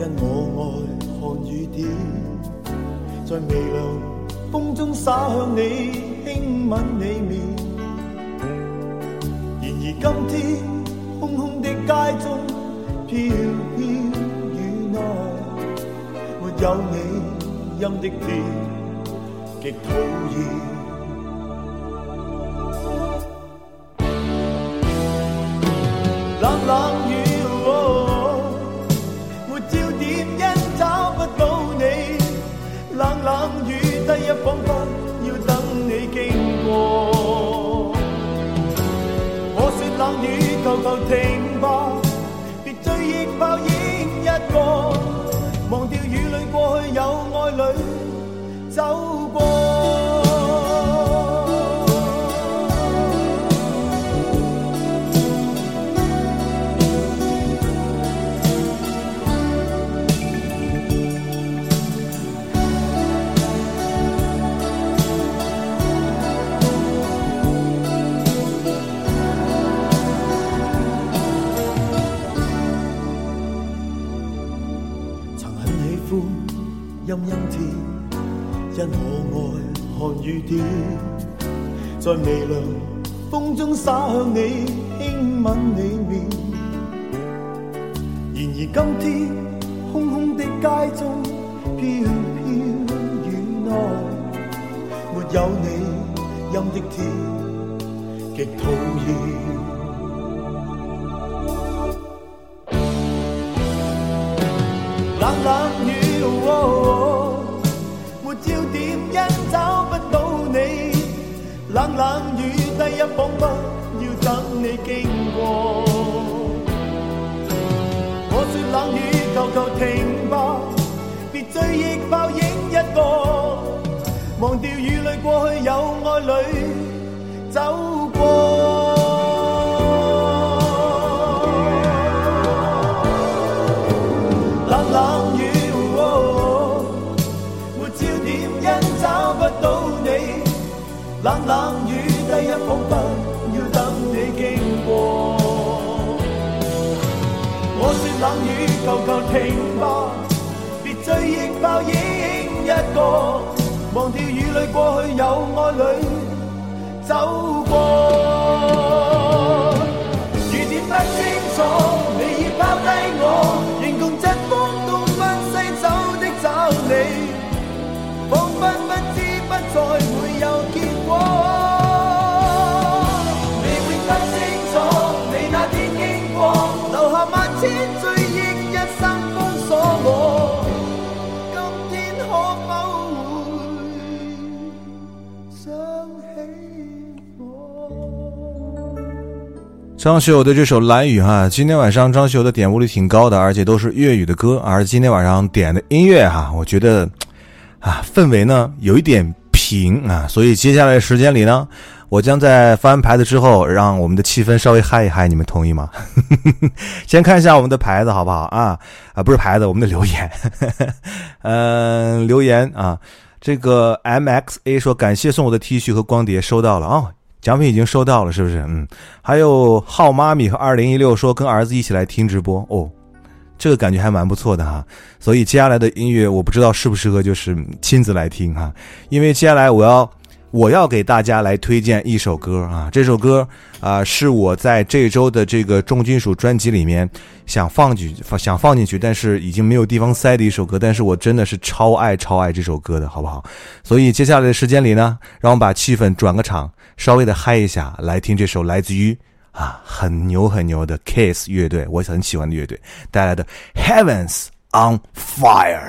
因我愛看雨點，在微涼風中灑向你，輕吻你面。然而今天空空的街中，飘飘雨內，沒有你，陰的天極討厭。冷冷雨。哦沒焦点，因找不到你。冷冷雨低一彷彿要等你经过。我说冷雨，求求停雨蝶，在微凉风中洒向你，轻吻你面。然而今天空空的街中，飘飘雨落，没有你，阴的天极讨厌。一彷彿要等你經過。我說冷雨，求求停吧，別追憶泡影一個，忘掉雨里過去有愛侶走過。冷冷雨，哦沒焦點，因找不到你不要等你经过。我说冷雨，求求停吧，别追忆泡影一个，忘掉雨里过去有爱侣走过。张学友的这首《蓝雨》哈，今天晚上张学友的点播率挺高的，而且都是粤语的歌，而今天晚上点的音乐哈，我觉得啊氛围呢有一点平啊，所以接下来时间里呢，我将在翻牌子之后，让我们的气氛稍微嗨一嗨，你们同意吗？先看一下我们的牌子好不好啊？啊，不是牌子，我们的留言，嗯、留言啊，这个 M X A 说感谢送我的 T 恤和光碟，收到了啊。奖品已经收到了，是不是？嗯，还有浩妈咪和二零一六说跟儿子一起来听直播哦，这个感觉还蛮不错的哈。所以接下来的音乐我不知道适不适合就是亲自来听哈，因为接下来我要我要给大家来推荐一首歌啊，这首歌啊、是我在这周的这个重金属专辑里面想放进想放进去，但是已经没有地方塞的一首歌，但是我真的是超爱超爱这首歌的，好不好？所以接下来的时间里呢，让我们把气氛转个场，稍微的嗨一下，来听这首来自于啊很牛很牛的 Kiss 乐队，我很喜欢的乐队带来的《Heavens on Fire》。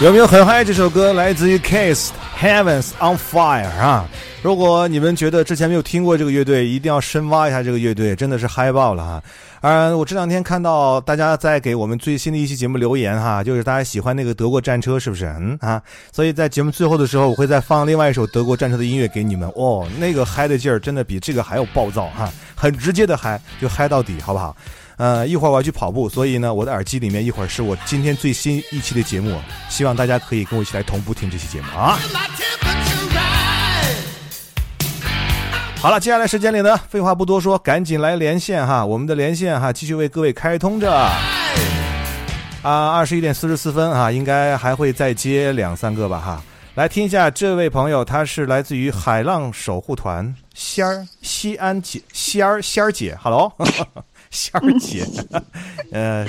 有没有很嗨？这首歌来自于 Kiss Heavens on Fire 啊！如果你们觉得之前没有听过这个乐队，一定要深挖一下这个乐队，真的是嗨爆了哈！啊，我这两天看到大家在给我们最新的一期节目留言哈，就是大家喜欢那个德国战车是不是？嗯啊，所以在节目最后的时候，我会再放另外一首德国战车的音乐给你们哦，那个嗨的劲儿真的比这个还要暴躁哈，很直接的嗨，就嗨到底，好不好？呃，一会儿我要去跑步，所以呢，我的耳机里面一会儿是我今天最新一期的节目，希望大家可以跟我一起来同步听这期节目啊。好了，接下来时间里呢，废话不多说，赶紧来连线哈，我们的连线哈，继续为各位开通着。啊，二十一点四十四分啊，应该还会再接两三个吧哈。来听一下这位朋友，他是来自于海浪守护团仙儿西安姐仙儿仙儿姐，Hello，仙儿姐，呃，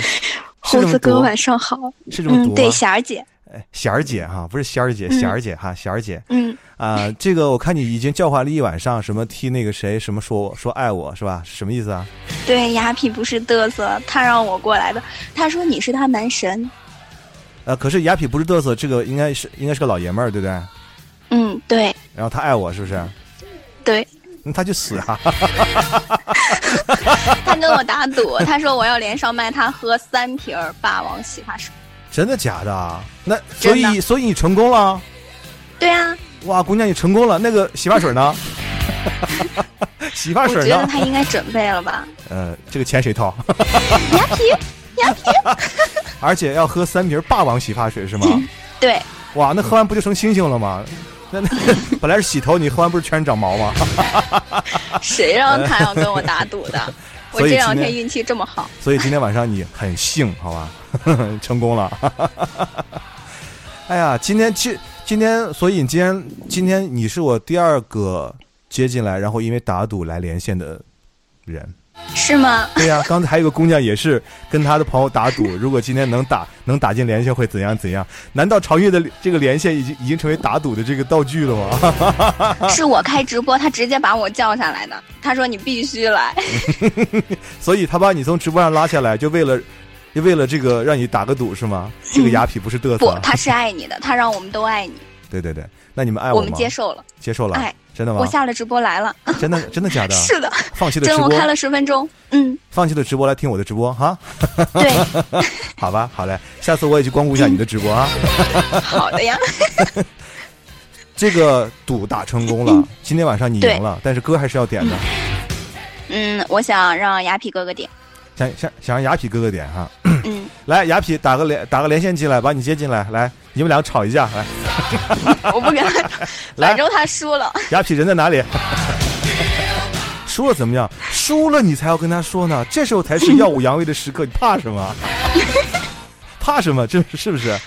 胡子哥晚上好，是这么读嗯，对，吗霞儿姐，哎仙儿姐哈，不是仙儿姐，嗯。仙儿姐哈，仙儿姐，嗯。啊、这个我看你已经叫唤了一晚上，什么替那个谁什么说说爱我是吧？什么意思啊？对，雅痞不是嘚瑟，他让我过来的，他说你是他男神，呃，可是雅痞不是嘚瑟，这个应该是应该是个老爷们儿，对不对？嗯，对。然后他爱我是不是？对，那他就死啊！他跟我打赌，他说我要连上麦，他喝三瓶霸王洗发水，真的假的啊？那所以所以你成功了？对啊，哇，姑娘你成功了。那个洗发水呢？洗发水呢？觉得他应该准备了吧，呃，这个钱谁掏？而且要喝三瓶霸王洗发水是吗？对，哇，那喝完不就成猩猩了吗？那那本来是洗头，你喝完不是全长毛吗？谁让他要跟我打赌的？我所以这两天天运气这么好，所以今天晚上你很幸，好吧？成功了。哎呀，今天今今天，所以你今天今天你是我第二个接进来，然后因为打赌来连线的人。是吗？对呀、刚才还有个姑娘也是跟她的朋友打赌，如果今天能打能打进连线会怎样怎样？难道长月的这个连线已经已经成为打赌的这个道具了吗？是我开直播，他直接把我叫下来的。他说你必须来，所以他把你从直播上拉下来，就为了就为了这个让你打个赌是吗？这个雅痞不是嘚瑟不，，他是爱你的，他让我们都爱你，对对对，那你们爱我吗？们接受了，接受了，爱真的吗？我下了直播来了，真的真的假的？是的，放弃了直播，真我开了十分钟，嗯，放弃了直播来听我的直播哈。对，好吧，好嘞，下次我也去光顾一下你的直播啊。好的呀，这个赌打成功了，今天晚上你赢了，但是歌还是要点的。嗯，我想让雅痞哥哥点，想想想让雅痞哥哥点哈。嗯，来，雅痞打个连打个连线进来，把你接进来，来，你们俩吵一架，来。我不跟他，来反正他输了，雅痞人在哪里？输了怎么样？输了你才要跟他说呢，这时候才是耀武扬威的时刻，你怕什么？怕什么？这是是不是？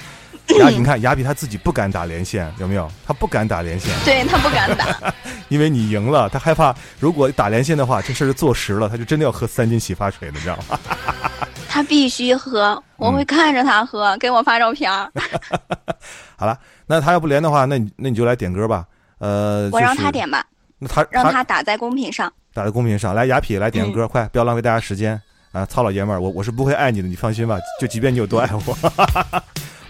雅痞，你看雅痞他自己不敢打连线，有没有？他不敢打连线，对他不敢打，因为你赢了，他害怕如果打连线的话，这事儿坐实了，他就真的要喝三斤洗发水了，你知道吗？他必须喝，我会看着他喝，给我发照片儿，好了，那他要不连的话，那你那你就来点歌吧。呃，我让他点吧，那他让他打在公屏上。打在公屏上来，雅痞来点个歌，快，不要浪费大家时间啊！糙老爷们儿，我我是不会爱你的，你放心吧。就即便你有多爱我，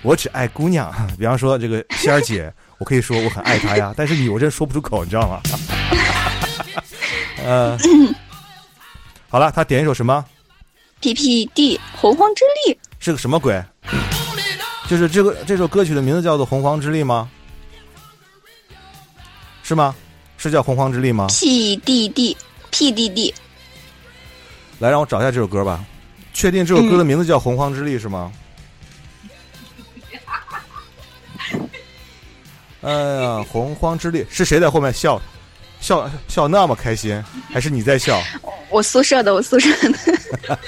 我只爱姑娘。比方说这个仙儿姐，我可以说我很爱她呀，但是你我真说不出口，你知道吗？呃，好了，他点一首什么？P P D 洪荒之力，是个什么鬼？就是这个这首歌曲的名字叫做《洪荒之力》吗？是吗？是叫《洪荒之力》吗？P D D P D D，来，让我找一下这首歌吧。确定这首歌的名字叫《洪荒之力》是吗？哎呀，洪荒之力是谁在后面笑？笑笑那么开心，还是你在笑？我宿舍的，我宿舍的，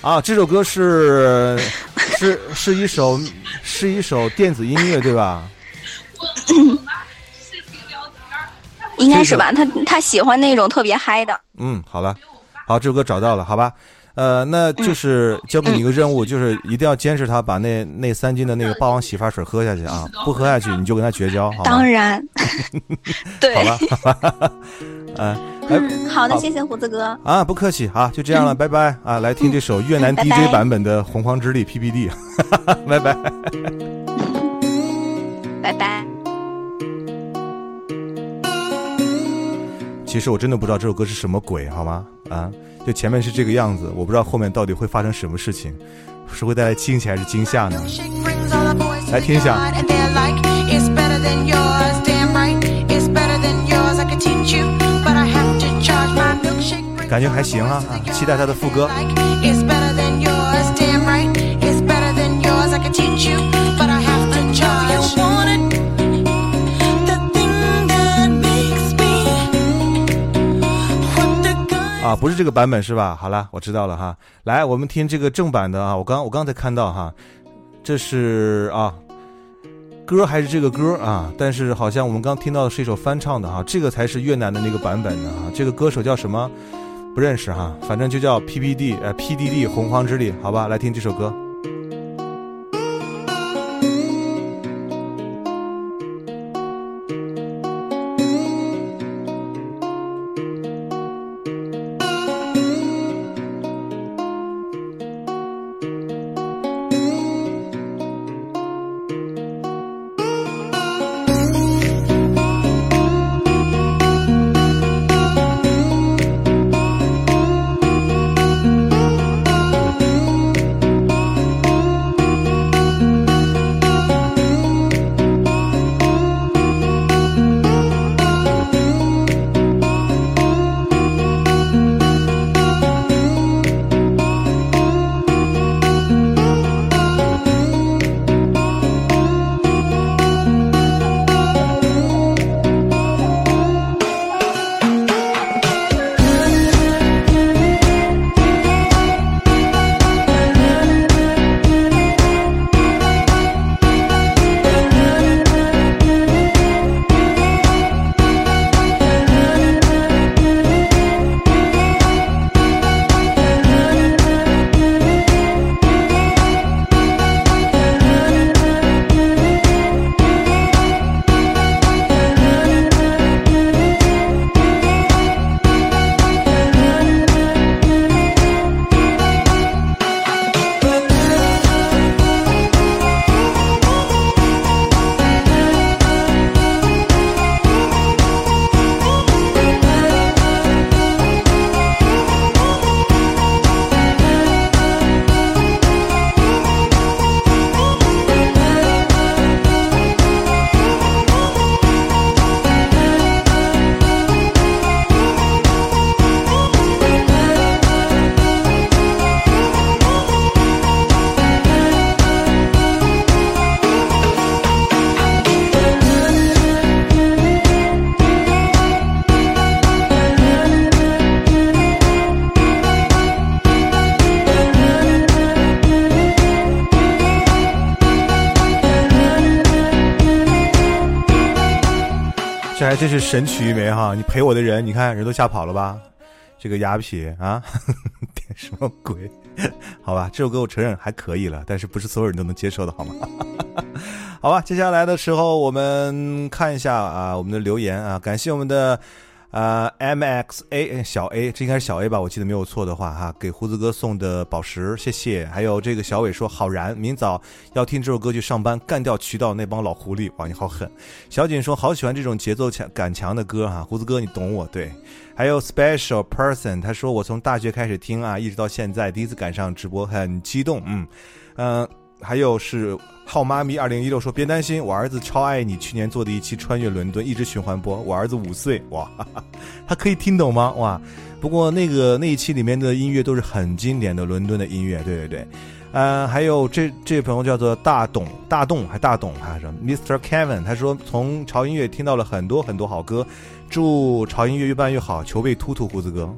啊，这首歌是是是一首是一首电子音乐对吧？应该是吧？他他喜欢那种特别嗨的，嗯，好了，好，这首歌找到了，好吧？呃，那就是交给你一个任务，就是一定要坚持他，把那那三斤的那个霸王洗发水喝下去啊！不喝下去你就跟他绝交，好吗？当然，对，好吧，嗯，好的，谢谢胡子哥，啊，不客气啊，就这样了，拜拜啊！来听这首越南 DJ 版本的《洪荒之力》PPD，拜拜。拜拜。其实我真的不知道这首歌是什么鬼，好吗？啊，就前面是这个样子，我不知道后面到底会发生什么事情，是会带来惊喜还是惊吓呢？来听一下。感觉还行啊，啊期待他的副歌。啊，不是这个版本是吧？好了，我知道了哈。来，我们听这个正版的啊，我刚我刚才看到哈，这是啊，歌还是这个歌啊，但是好像我们刚听到的是一首翻唱的哈，这个才是越南的那个版本的哈。这个歌手叫什么？不认识哈，反正就叫 PPD 呃 PDD 洪荒之力，好吧，来听这首歌。这是神曲一枚哈！你陪我的人，你看人都吓跑了吧？这个雅痞啊，点什么鬼？好吧，这首歌我承认还可以了，但是不是所有人都能接受的，好吗？好吧，接下来的时候我们看一下啊，我们的留言啊，感谢我们的呃 M X A 小 A，这应该是小 A 吧？我记得没有错的话哈，给胡子哥送的宝石，谢谢。还有这个小伟说好燃，明早要听这首歌去上班，干掉渠道那帮老狐狸。哇，你好狠！小锦说好喜欢这种节奏强感强的歌哈，胡子哥你懂我对。还有 Special Person，他说我从大学开始听啊，一直到现在，第一次赶上直播，很激动，嗯嗯、还有是浩妈咪二零一六说别担心，我儿子超爱你，去年做的一期穿越伦敦一直循环播，我儿子五岁，哇，哈 哈他可以听懂吗？哇，不过那个那一期里面的音乐都是很经典的伦敦的音乐，对对对。呃，还有这这位朋友叫做大董大栋还大董，还是什么 Mr. Kevin，他说从潮音乐听到了很多很多好歌，祝潮音乐越办越好，求被突突胡子哥。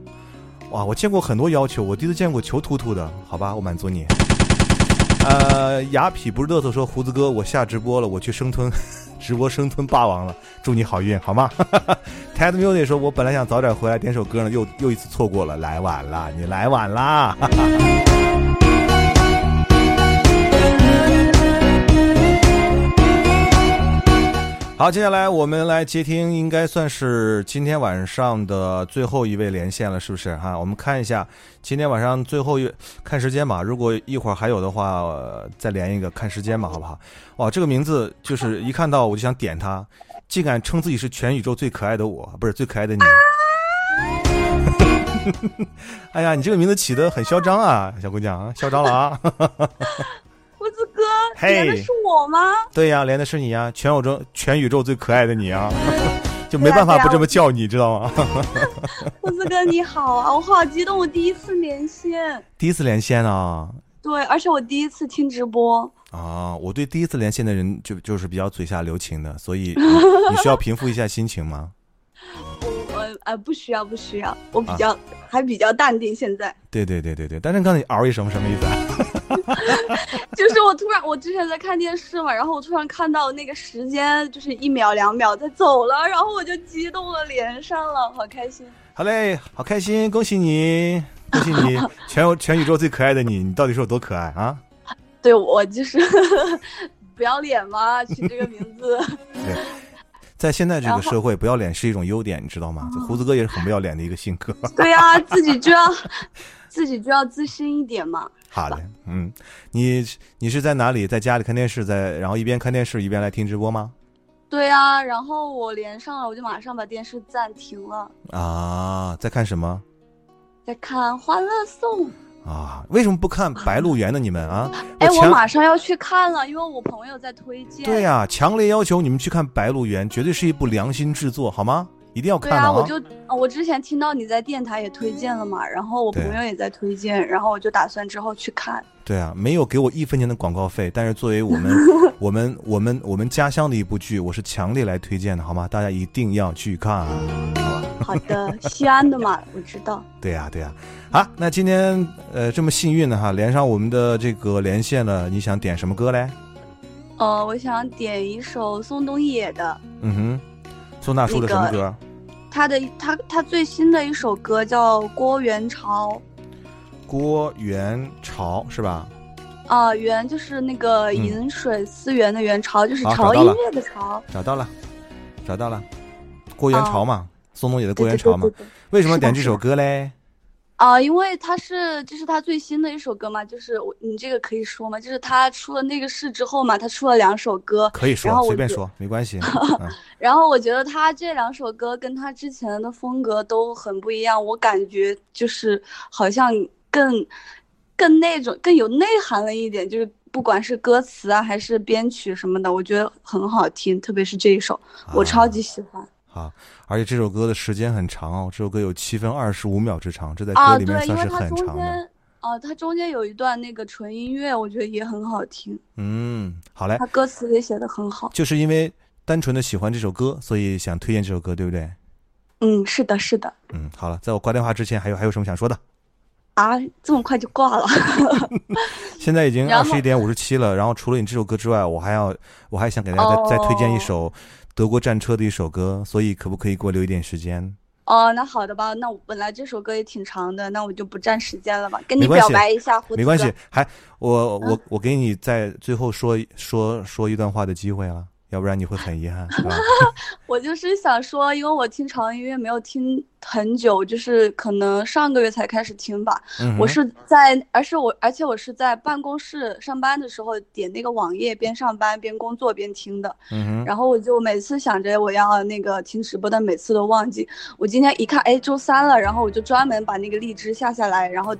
哇，我见过很多要求，我第一次见过求突突的，好吧，我满足你。呃，雅痞不是嘚瑟说胡子哥，我下直播了，我去生吞，直播生吞霸王了，祝你好运，好吗？Ted Music 说，我本来想早点回来点首歌呢，又又一次错过了，来晚了，你来晚啦。好，接下来我们来接听，应该算是今天晚上的最后一位连线了，是不是哈？我们看一下今天晚上最后一看时间吧，如果一会儿还有的话，再连一个，看时间吧，好不好？哇，这个名字就是一看到我就想点他，竟敢称自己是全宇宙最可爱的我，不是最可爱的你。哎呀，你这个名字起的很嚣张啊，小姑娘，嚣张了啊！连的是我吗？对呀，连的是你呀，全宇宙全宇宙最可爱的你啊，就没办法不这么叫你，知道吗？胡子哥你好啊，我好激动，我第一次连线，第一次连线啊对，而且我第一次听直播，啊！我对第一次连线的人就就是比较嘴下留情的，所以你你需要平复一下心情吗？我呃，不需要不需要，我比较、还比较淡定。现在对对对对对，但是刚才你嗷一声什么意思啊？就是我突然，我之前在看电视嘛，然后我突然看到那个时间就是一秒两秒在走了，然后我就激动的，连上了，好开心。好嘞，好开心，恭喜你，恭喜你，全全宇宙最可爱的你，你到底是有多可爱啊？对我就是 不要脸嘛，取这个名字。对，在现在这个社会，不要脸是一种优点，你知道吗？胡子哥也是很不要脸的一个性格。对呀、自己就要 自己就要自信一点嘛。好的，嗯，你你是在哪里？在家里看电视，在然后一边看电视一边来听直播吗？对啊、然后我连上了，我就马上把电视暂停了，啊，在看什么在看《欢乐颂》。啊？为什么不看 《白鹿原》呢？你们啊？哎，我马上要去看了，因为我朋友在推荐。对呀、强烈要求你们去看《白鹿原》，绝对是一部良心制作，好吗？一定要看的啊！我就啊我之前听到你在电台也推荐了嘛，然后我朋友也在推荐，然后我就打算之后去看。对啊，没有给我一分钱的广告费，但是作为我们 我们我们我们家乡的一部剧，我是强烈来推荐的，好吗？大家一定要去看，好的，西安的嘛，我知道。对呀、对呀、好，那今天呃这么幸运的哈，连上我们的这个连线了，你想点什么歌嘞？呃，我想点一首宋冬野的，嗯哼，宋大叔的什么歌？他的他他最新的一首歌叫《郭元潮》郭元潮是吧？啊、元就是那个嗯饮水思源的元，潮就是好潮音乐的潮。找到了，找到了，郭元潮嘛，宋冬野的郭对元潮嘛对对对对。为什么点这首歌嘞？啊、因为他是这是他最新的一首歌嘛，就是我你这个可以说吗？就是他出了那个事之后嘛，他出了两首歌，可以说然后随便说，没关系。嗯 然后我觉得他这两首歌跟他之前的风格都很不一样，我感觉就是好像更更那种更有内涵了一点，就是不管是歌词啊还是编曲什么的，我觉得很好听，特别是这一首，我超级喜欢。好，而且这首歌的时间很长哦，这首歌有七分二十五秒之长，这在啊，歌里面算是很长的。间，啊，它中间有一段那个纯音乐，我觉得也很好听，嗯，好嘞它，歌词也写的很好。就是因为单纯的喜欢这首歌，所以想推荐这首歌，对不对？嗯，是的，是的。嗯，好了，在我挂电话之前，还有还有什么想说的？啊，这么快就挂了？现在已经二十一点五十七了，然后除了你这首歌之外，我还要我还想给大家再、再推荐一首德国战车的一首歌，所以可不可以给我留一点时间？哦，那好的吧，那我本来这首歌也挺长的，那我就不占时间了吧，跟你表白一下，没关系，还我嗯。我我给你在最后说说说一段话的机会啊，要不然你会很遗憾，是吧？我就是想说，因为我听潮音乐没有听很久，就是可能上个月才开始听吧。嗯我是在，而是我，而且我是在办公室上班的时候点那个网页，边上班边工作边听的。嗯然后我就每次想着我要那个听直播，但每次都忘记。我今天一看，哎，周三了，然后我就专门把那个荔枝下下来，然后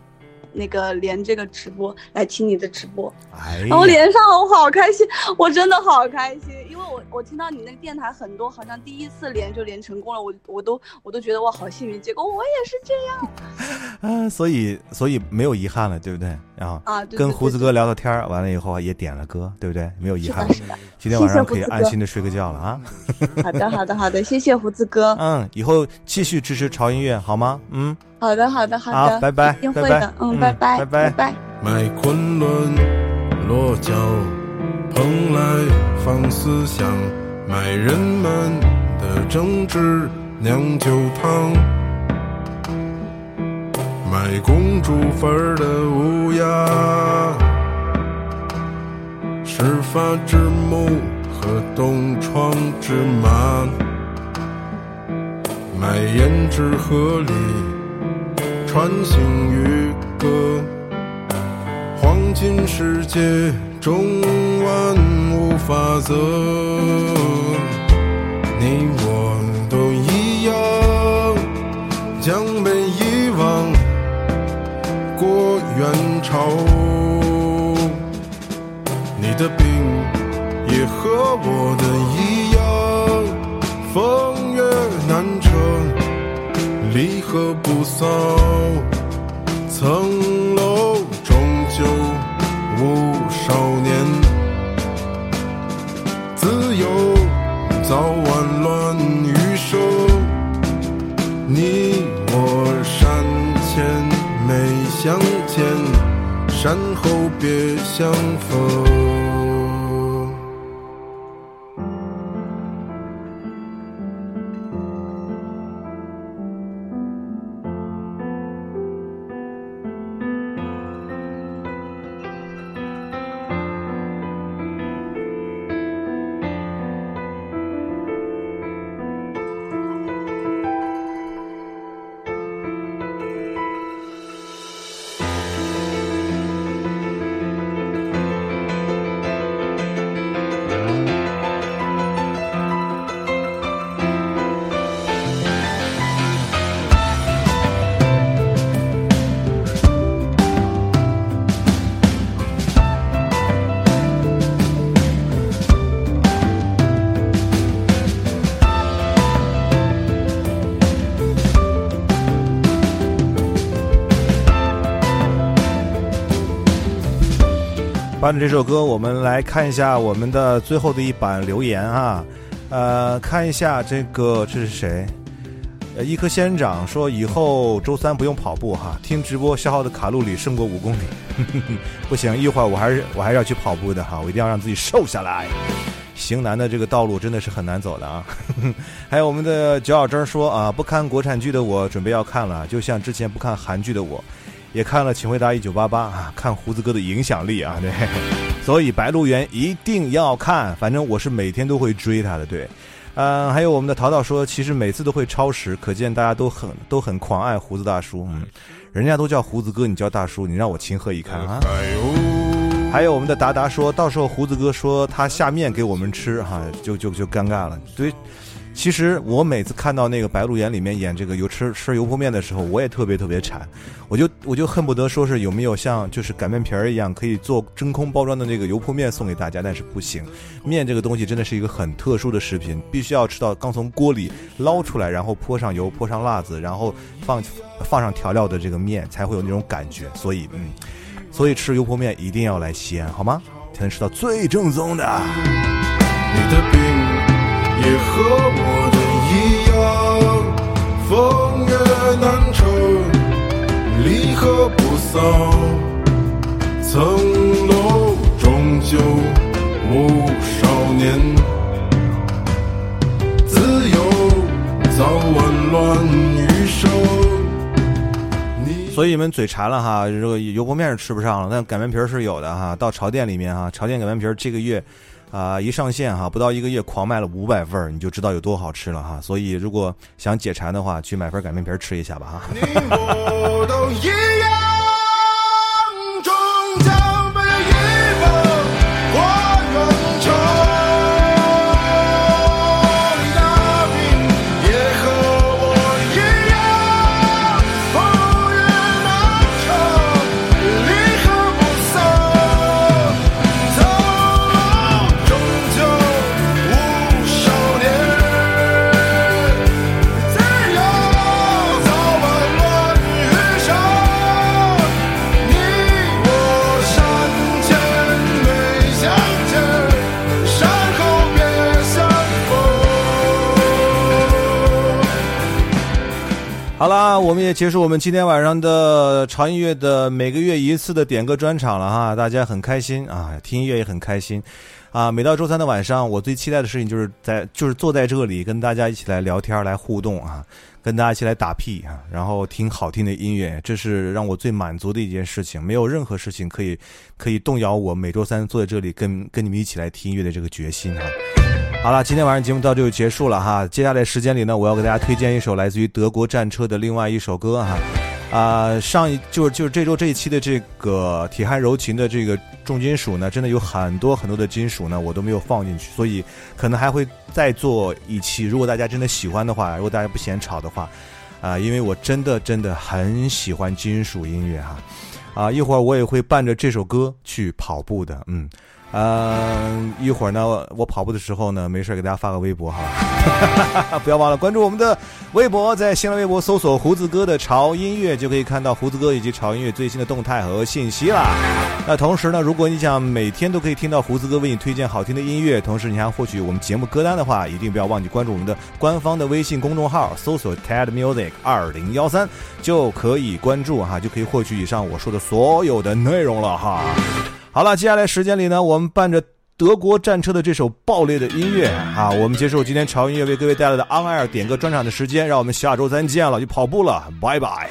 那个连这个直播来听你的直播。哎然后连上了，我好开心，我真的好开心，因为我我听到你那个电台很多，好像第一次连就连成功了，我我都我都觉得我好幸运，结果我也是这样。啊，所以所以没有遗憾了，对不对？啊，啊对对跟胡子哥聊聊天儿完了以后也点了歌，对不对？没有遗憾今天晚上可以安心的睡个觉了啊。好的好的好的，谢谢胡子哥。嗯，以后继续支持潮音乐好吗？嗯，好的好的好的，好拜拜一定会拜拜。的，嗯，嗯拜拜拜拜。拜。买昆仑落脚，蓬莱放思想，买人们的争执酿酒汤，买公主坟的乌鸦，始发之木和东窗之麻，买胭脂河里穿行渔歌。黄金世界中万物法则，你我都一样，将被遗忘。过元朝，你的病也和我的一样，风何不早层楼终究误少年自由早晚乱余生。你我山前没相见山后别相逢。这首歌，我们来看一下我们的最后的一版留言啊，呃，看一下这个这是谁？呃，一颗仙人掌说以后周三不用跑步哈，听直播消耗的卡路里胜过五公里，不行，一会儿我还是我还是要去跑步的哈，我一定要让自己瘦下来。型男的这个道路真的是很难走的啊！还有我们的脚小珍说啊，不看国产剧的我准备要看了，就像之前不看韩剧的我，也看了《请回答一九八八》啊，看胡子哥的影响力啊，对，所以《白鹿原》一定要看，反正我是每天都会追他的，对。嗯，还有我们的淘淘说，其实每次都会超时，可见大家都很都很狂爱胡子大叔，嗯，人家都叫胡子哥，你叫大叔，你让我情何以堪啊？还有我们的达达说，到时候胡子哥说他下面给我们吃哈，就就就尴尬了。对，其实我每次看到那个《白鹿原》里面演这个油吃吃油泼面的时候，我也特别特别馋，我就我就恨不得说是有没有像就是擀面皮儿一样可以做真空包装的那个油泼面送给大家，但是不行，面这个东西真的是一个很特殊的食品，必须要吃到刚从锅里捞出来，然后泼上油、泼上辣子，然后放放上调料的这个面才会有那种感觉，所以嗯。所以吃油泼面一定要来西安，好吗？才能吃到最正宗的。你的也和我的一样，风月难酬，离合不散。层楼终究无少年，自由早晚乱余生。所以你们嘴馋了哈，这个油泼面是吃不上了，但擀面皮儿是有的哈。到潮店里面哈，潮店擀面皮儿这个月啊、一上线哈，不到一个月狂卖了五百份，你就知道有多好吃了哈。所以如果想解馋的话，去买份擀面皮吃一下吧哈。我都一样，好啦，我们也结束我们今天晚上的潮音乐的每个月一次的点歌专场了哈，大家很开心啊，听音乐也很开心啊。每到周三的晚上，我最期待的事情就是在就是坐在这里跟大家一起来聊天、来互动啊，跟大家一起来打屁啊，然后听好听的音乐，这是让我最满足的一件事情。没有任何事情可以可以动摇我每周三坐在这里跟跟你们一起来听音乐的这个决心哈。好了，今天晚上节目到这就结束了哈。接下来时间里呢，我要给大家推荐一首来自于德国战车的另外一首歌哈。啊、上一就是就是这周这一期的这个铁汉柔情的这个重金属呢，真的有很多很多的金属呢，我都没有放进去，所以可能还会再做一期。如果大家真的喜欢的话，如果大家不嫌吵的话，啊、因为我真的真的很喜欢金属音乐哈。啊，一会儿我也会伴着这首歌去跑步的，嗯。嗯、一会儿呢，我跑步的时候呢，没事给大家发个微博哈，不要忘了关注我们的微博，在新浪微博搜索“胡子哥的潮音乐”，就可以看到胡子哥以及潮音乐最新的动态和信息啦。那同时呢，如果你想每天都可以听到胡子哥为你推荐好听的音乐，同时你还获取我们节目歌单的话，一定不要忘记关注我们的官方的微信公众号，搜索 TED Music 二零幺三就可以关注哈，就可以获取以上我说的所有的内容了哈。好了，接下来时间里呢，我们伴着德国战车的这首爆裂的音乐啊，我们接受今天潮音乐为各位带来的 On Air 点歌专场的时间，让我们下周三见了，去跑步了，拜拜。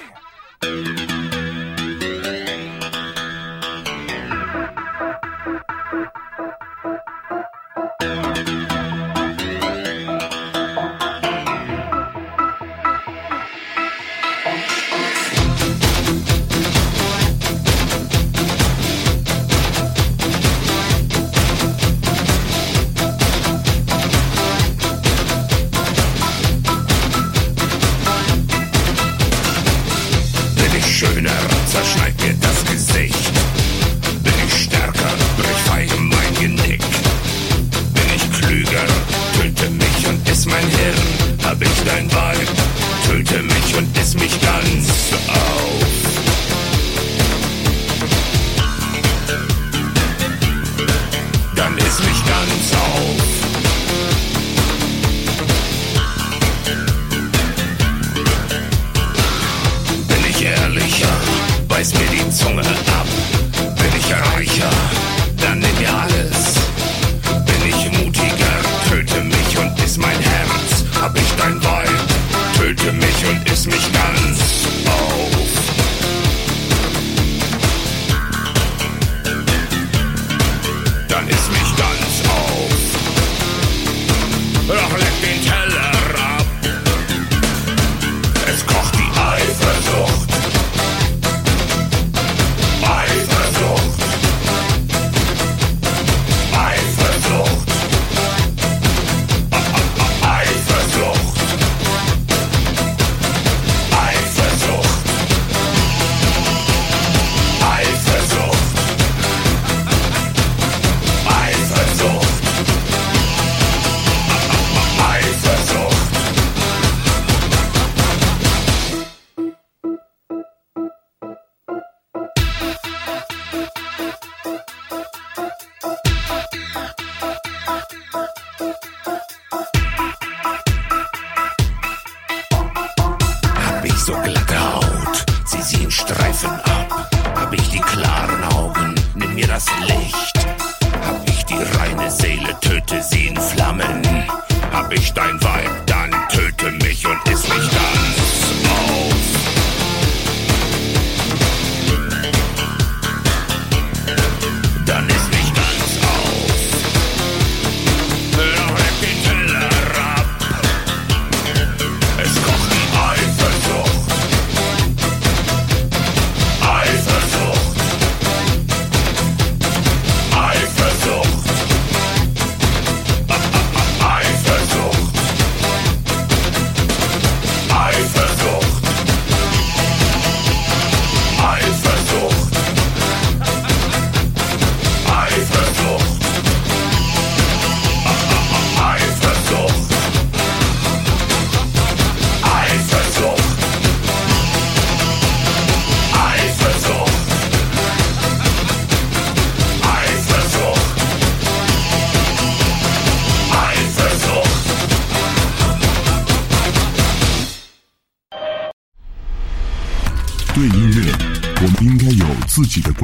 Ich dein Weib,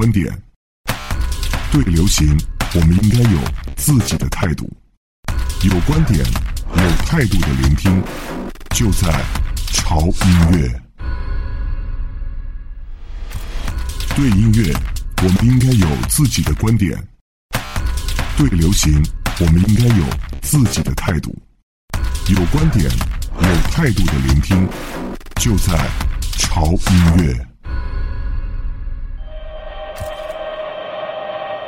观点；对流行，我们应该有自己的态度。有观点、有态度的聆听，就在潮音乐。对音乐，我们应该有自己的观点；对流行，我们应该有自己的态度。有观点、有态度的聆听，就在潮音乐。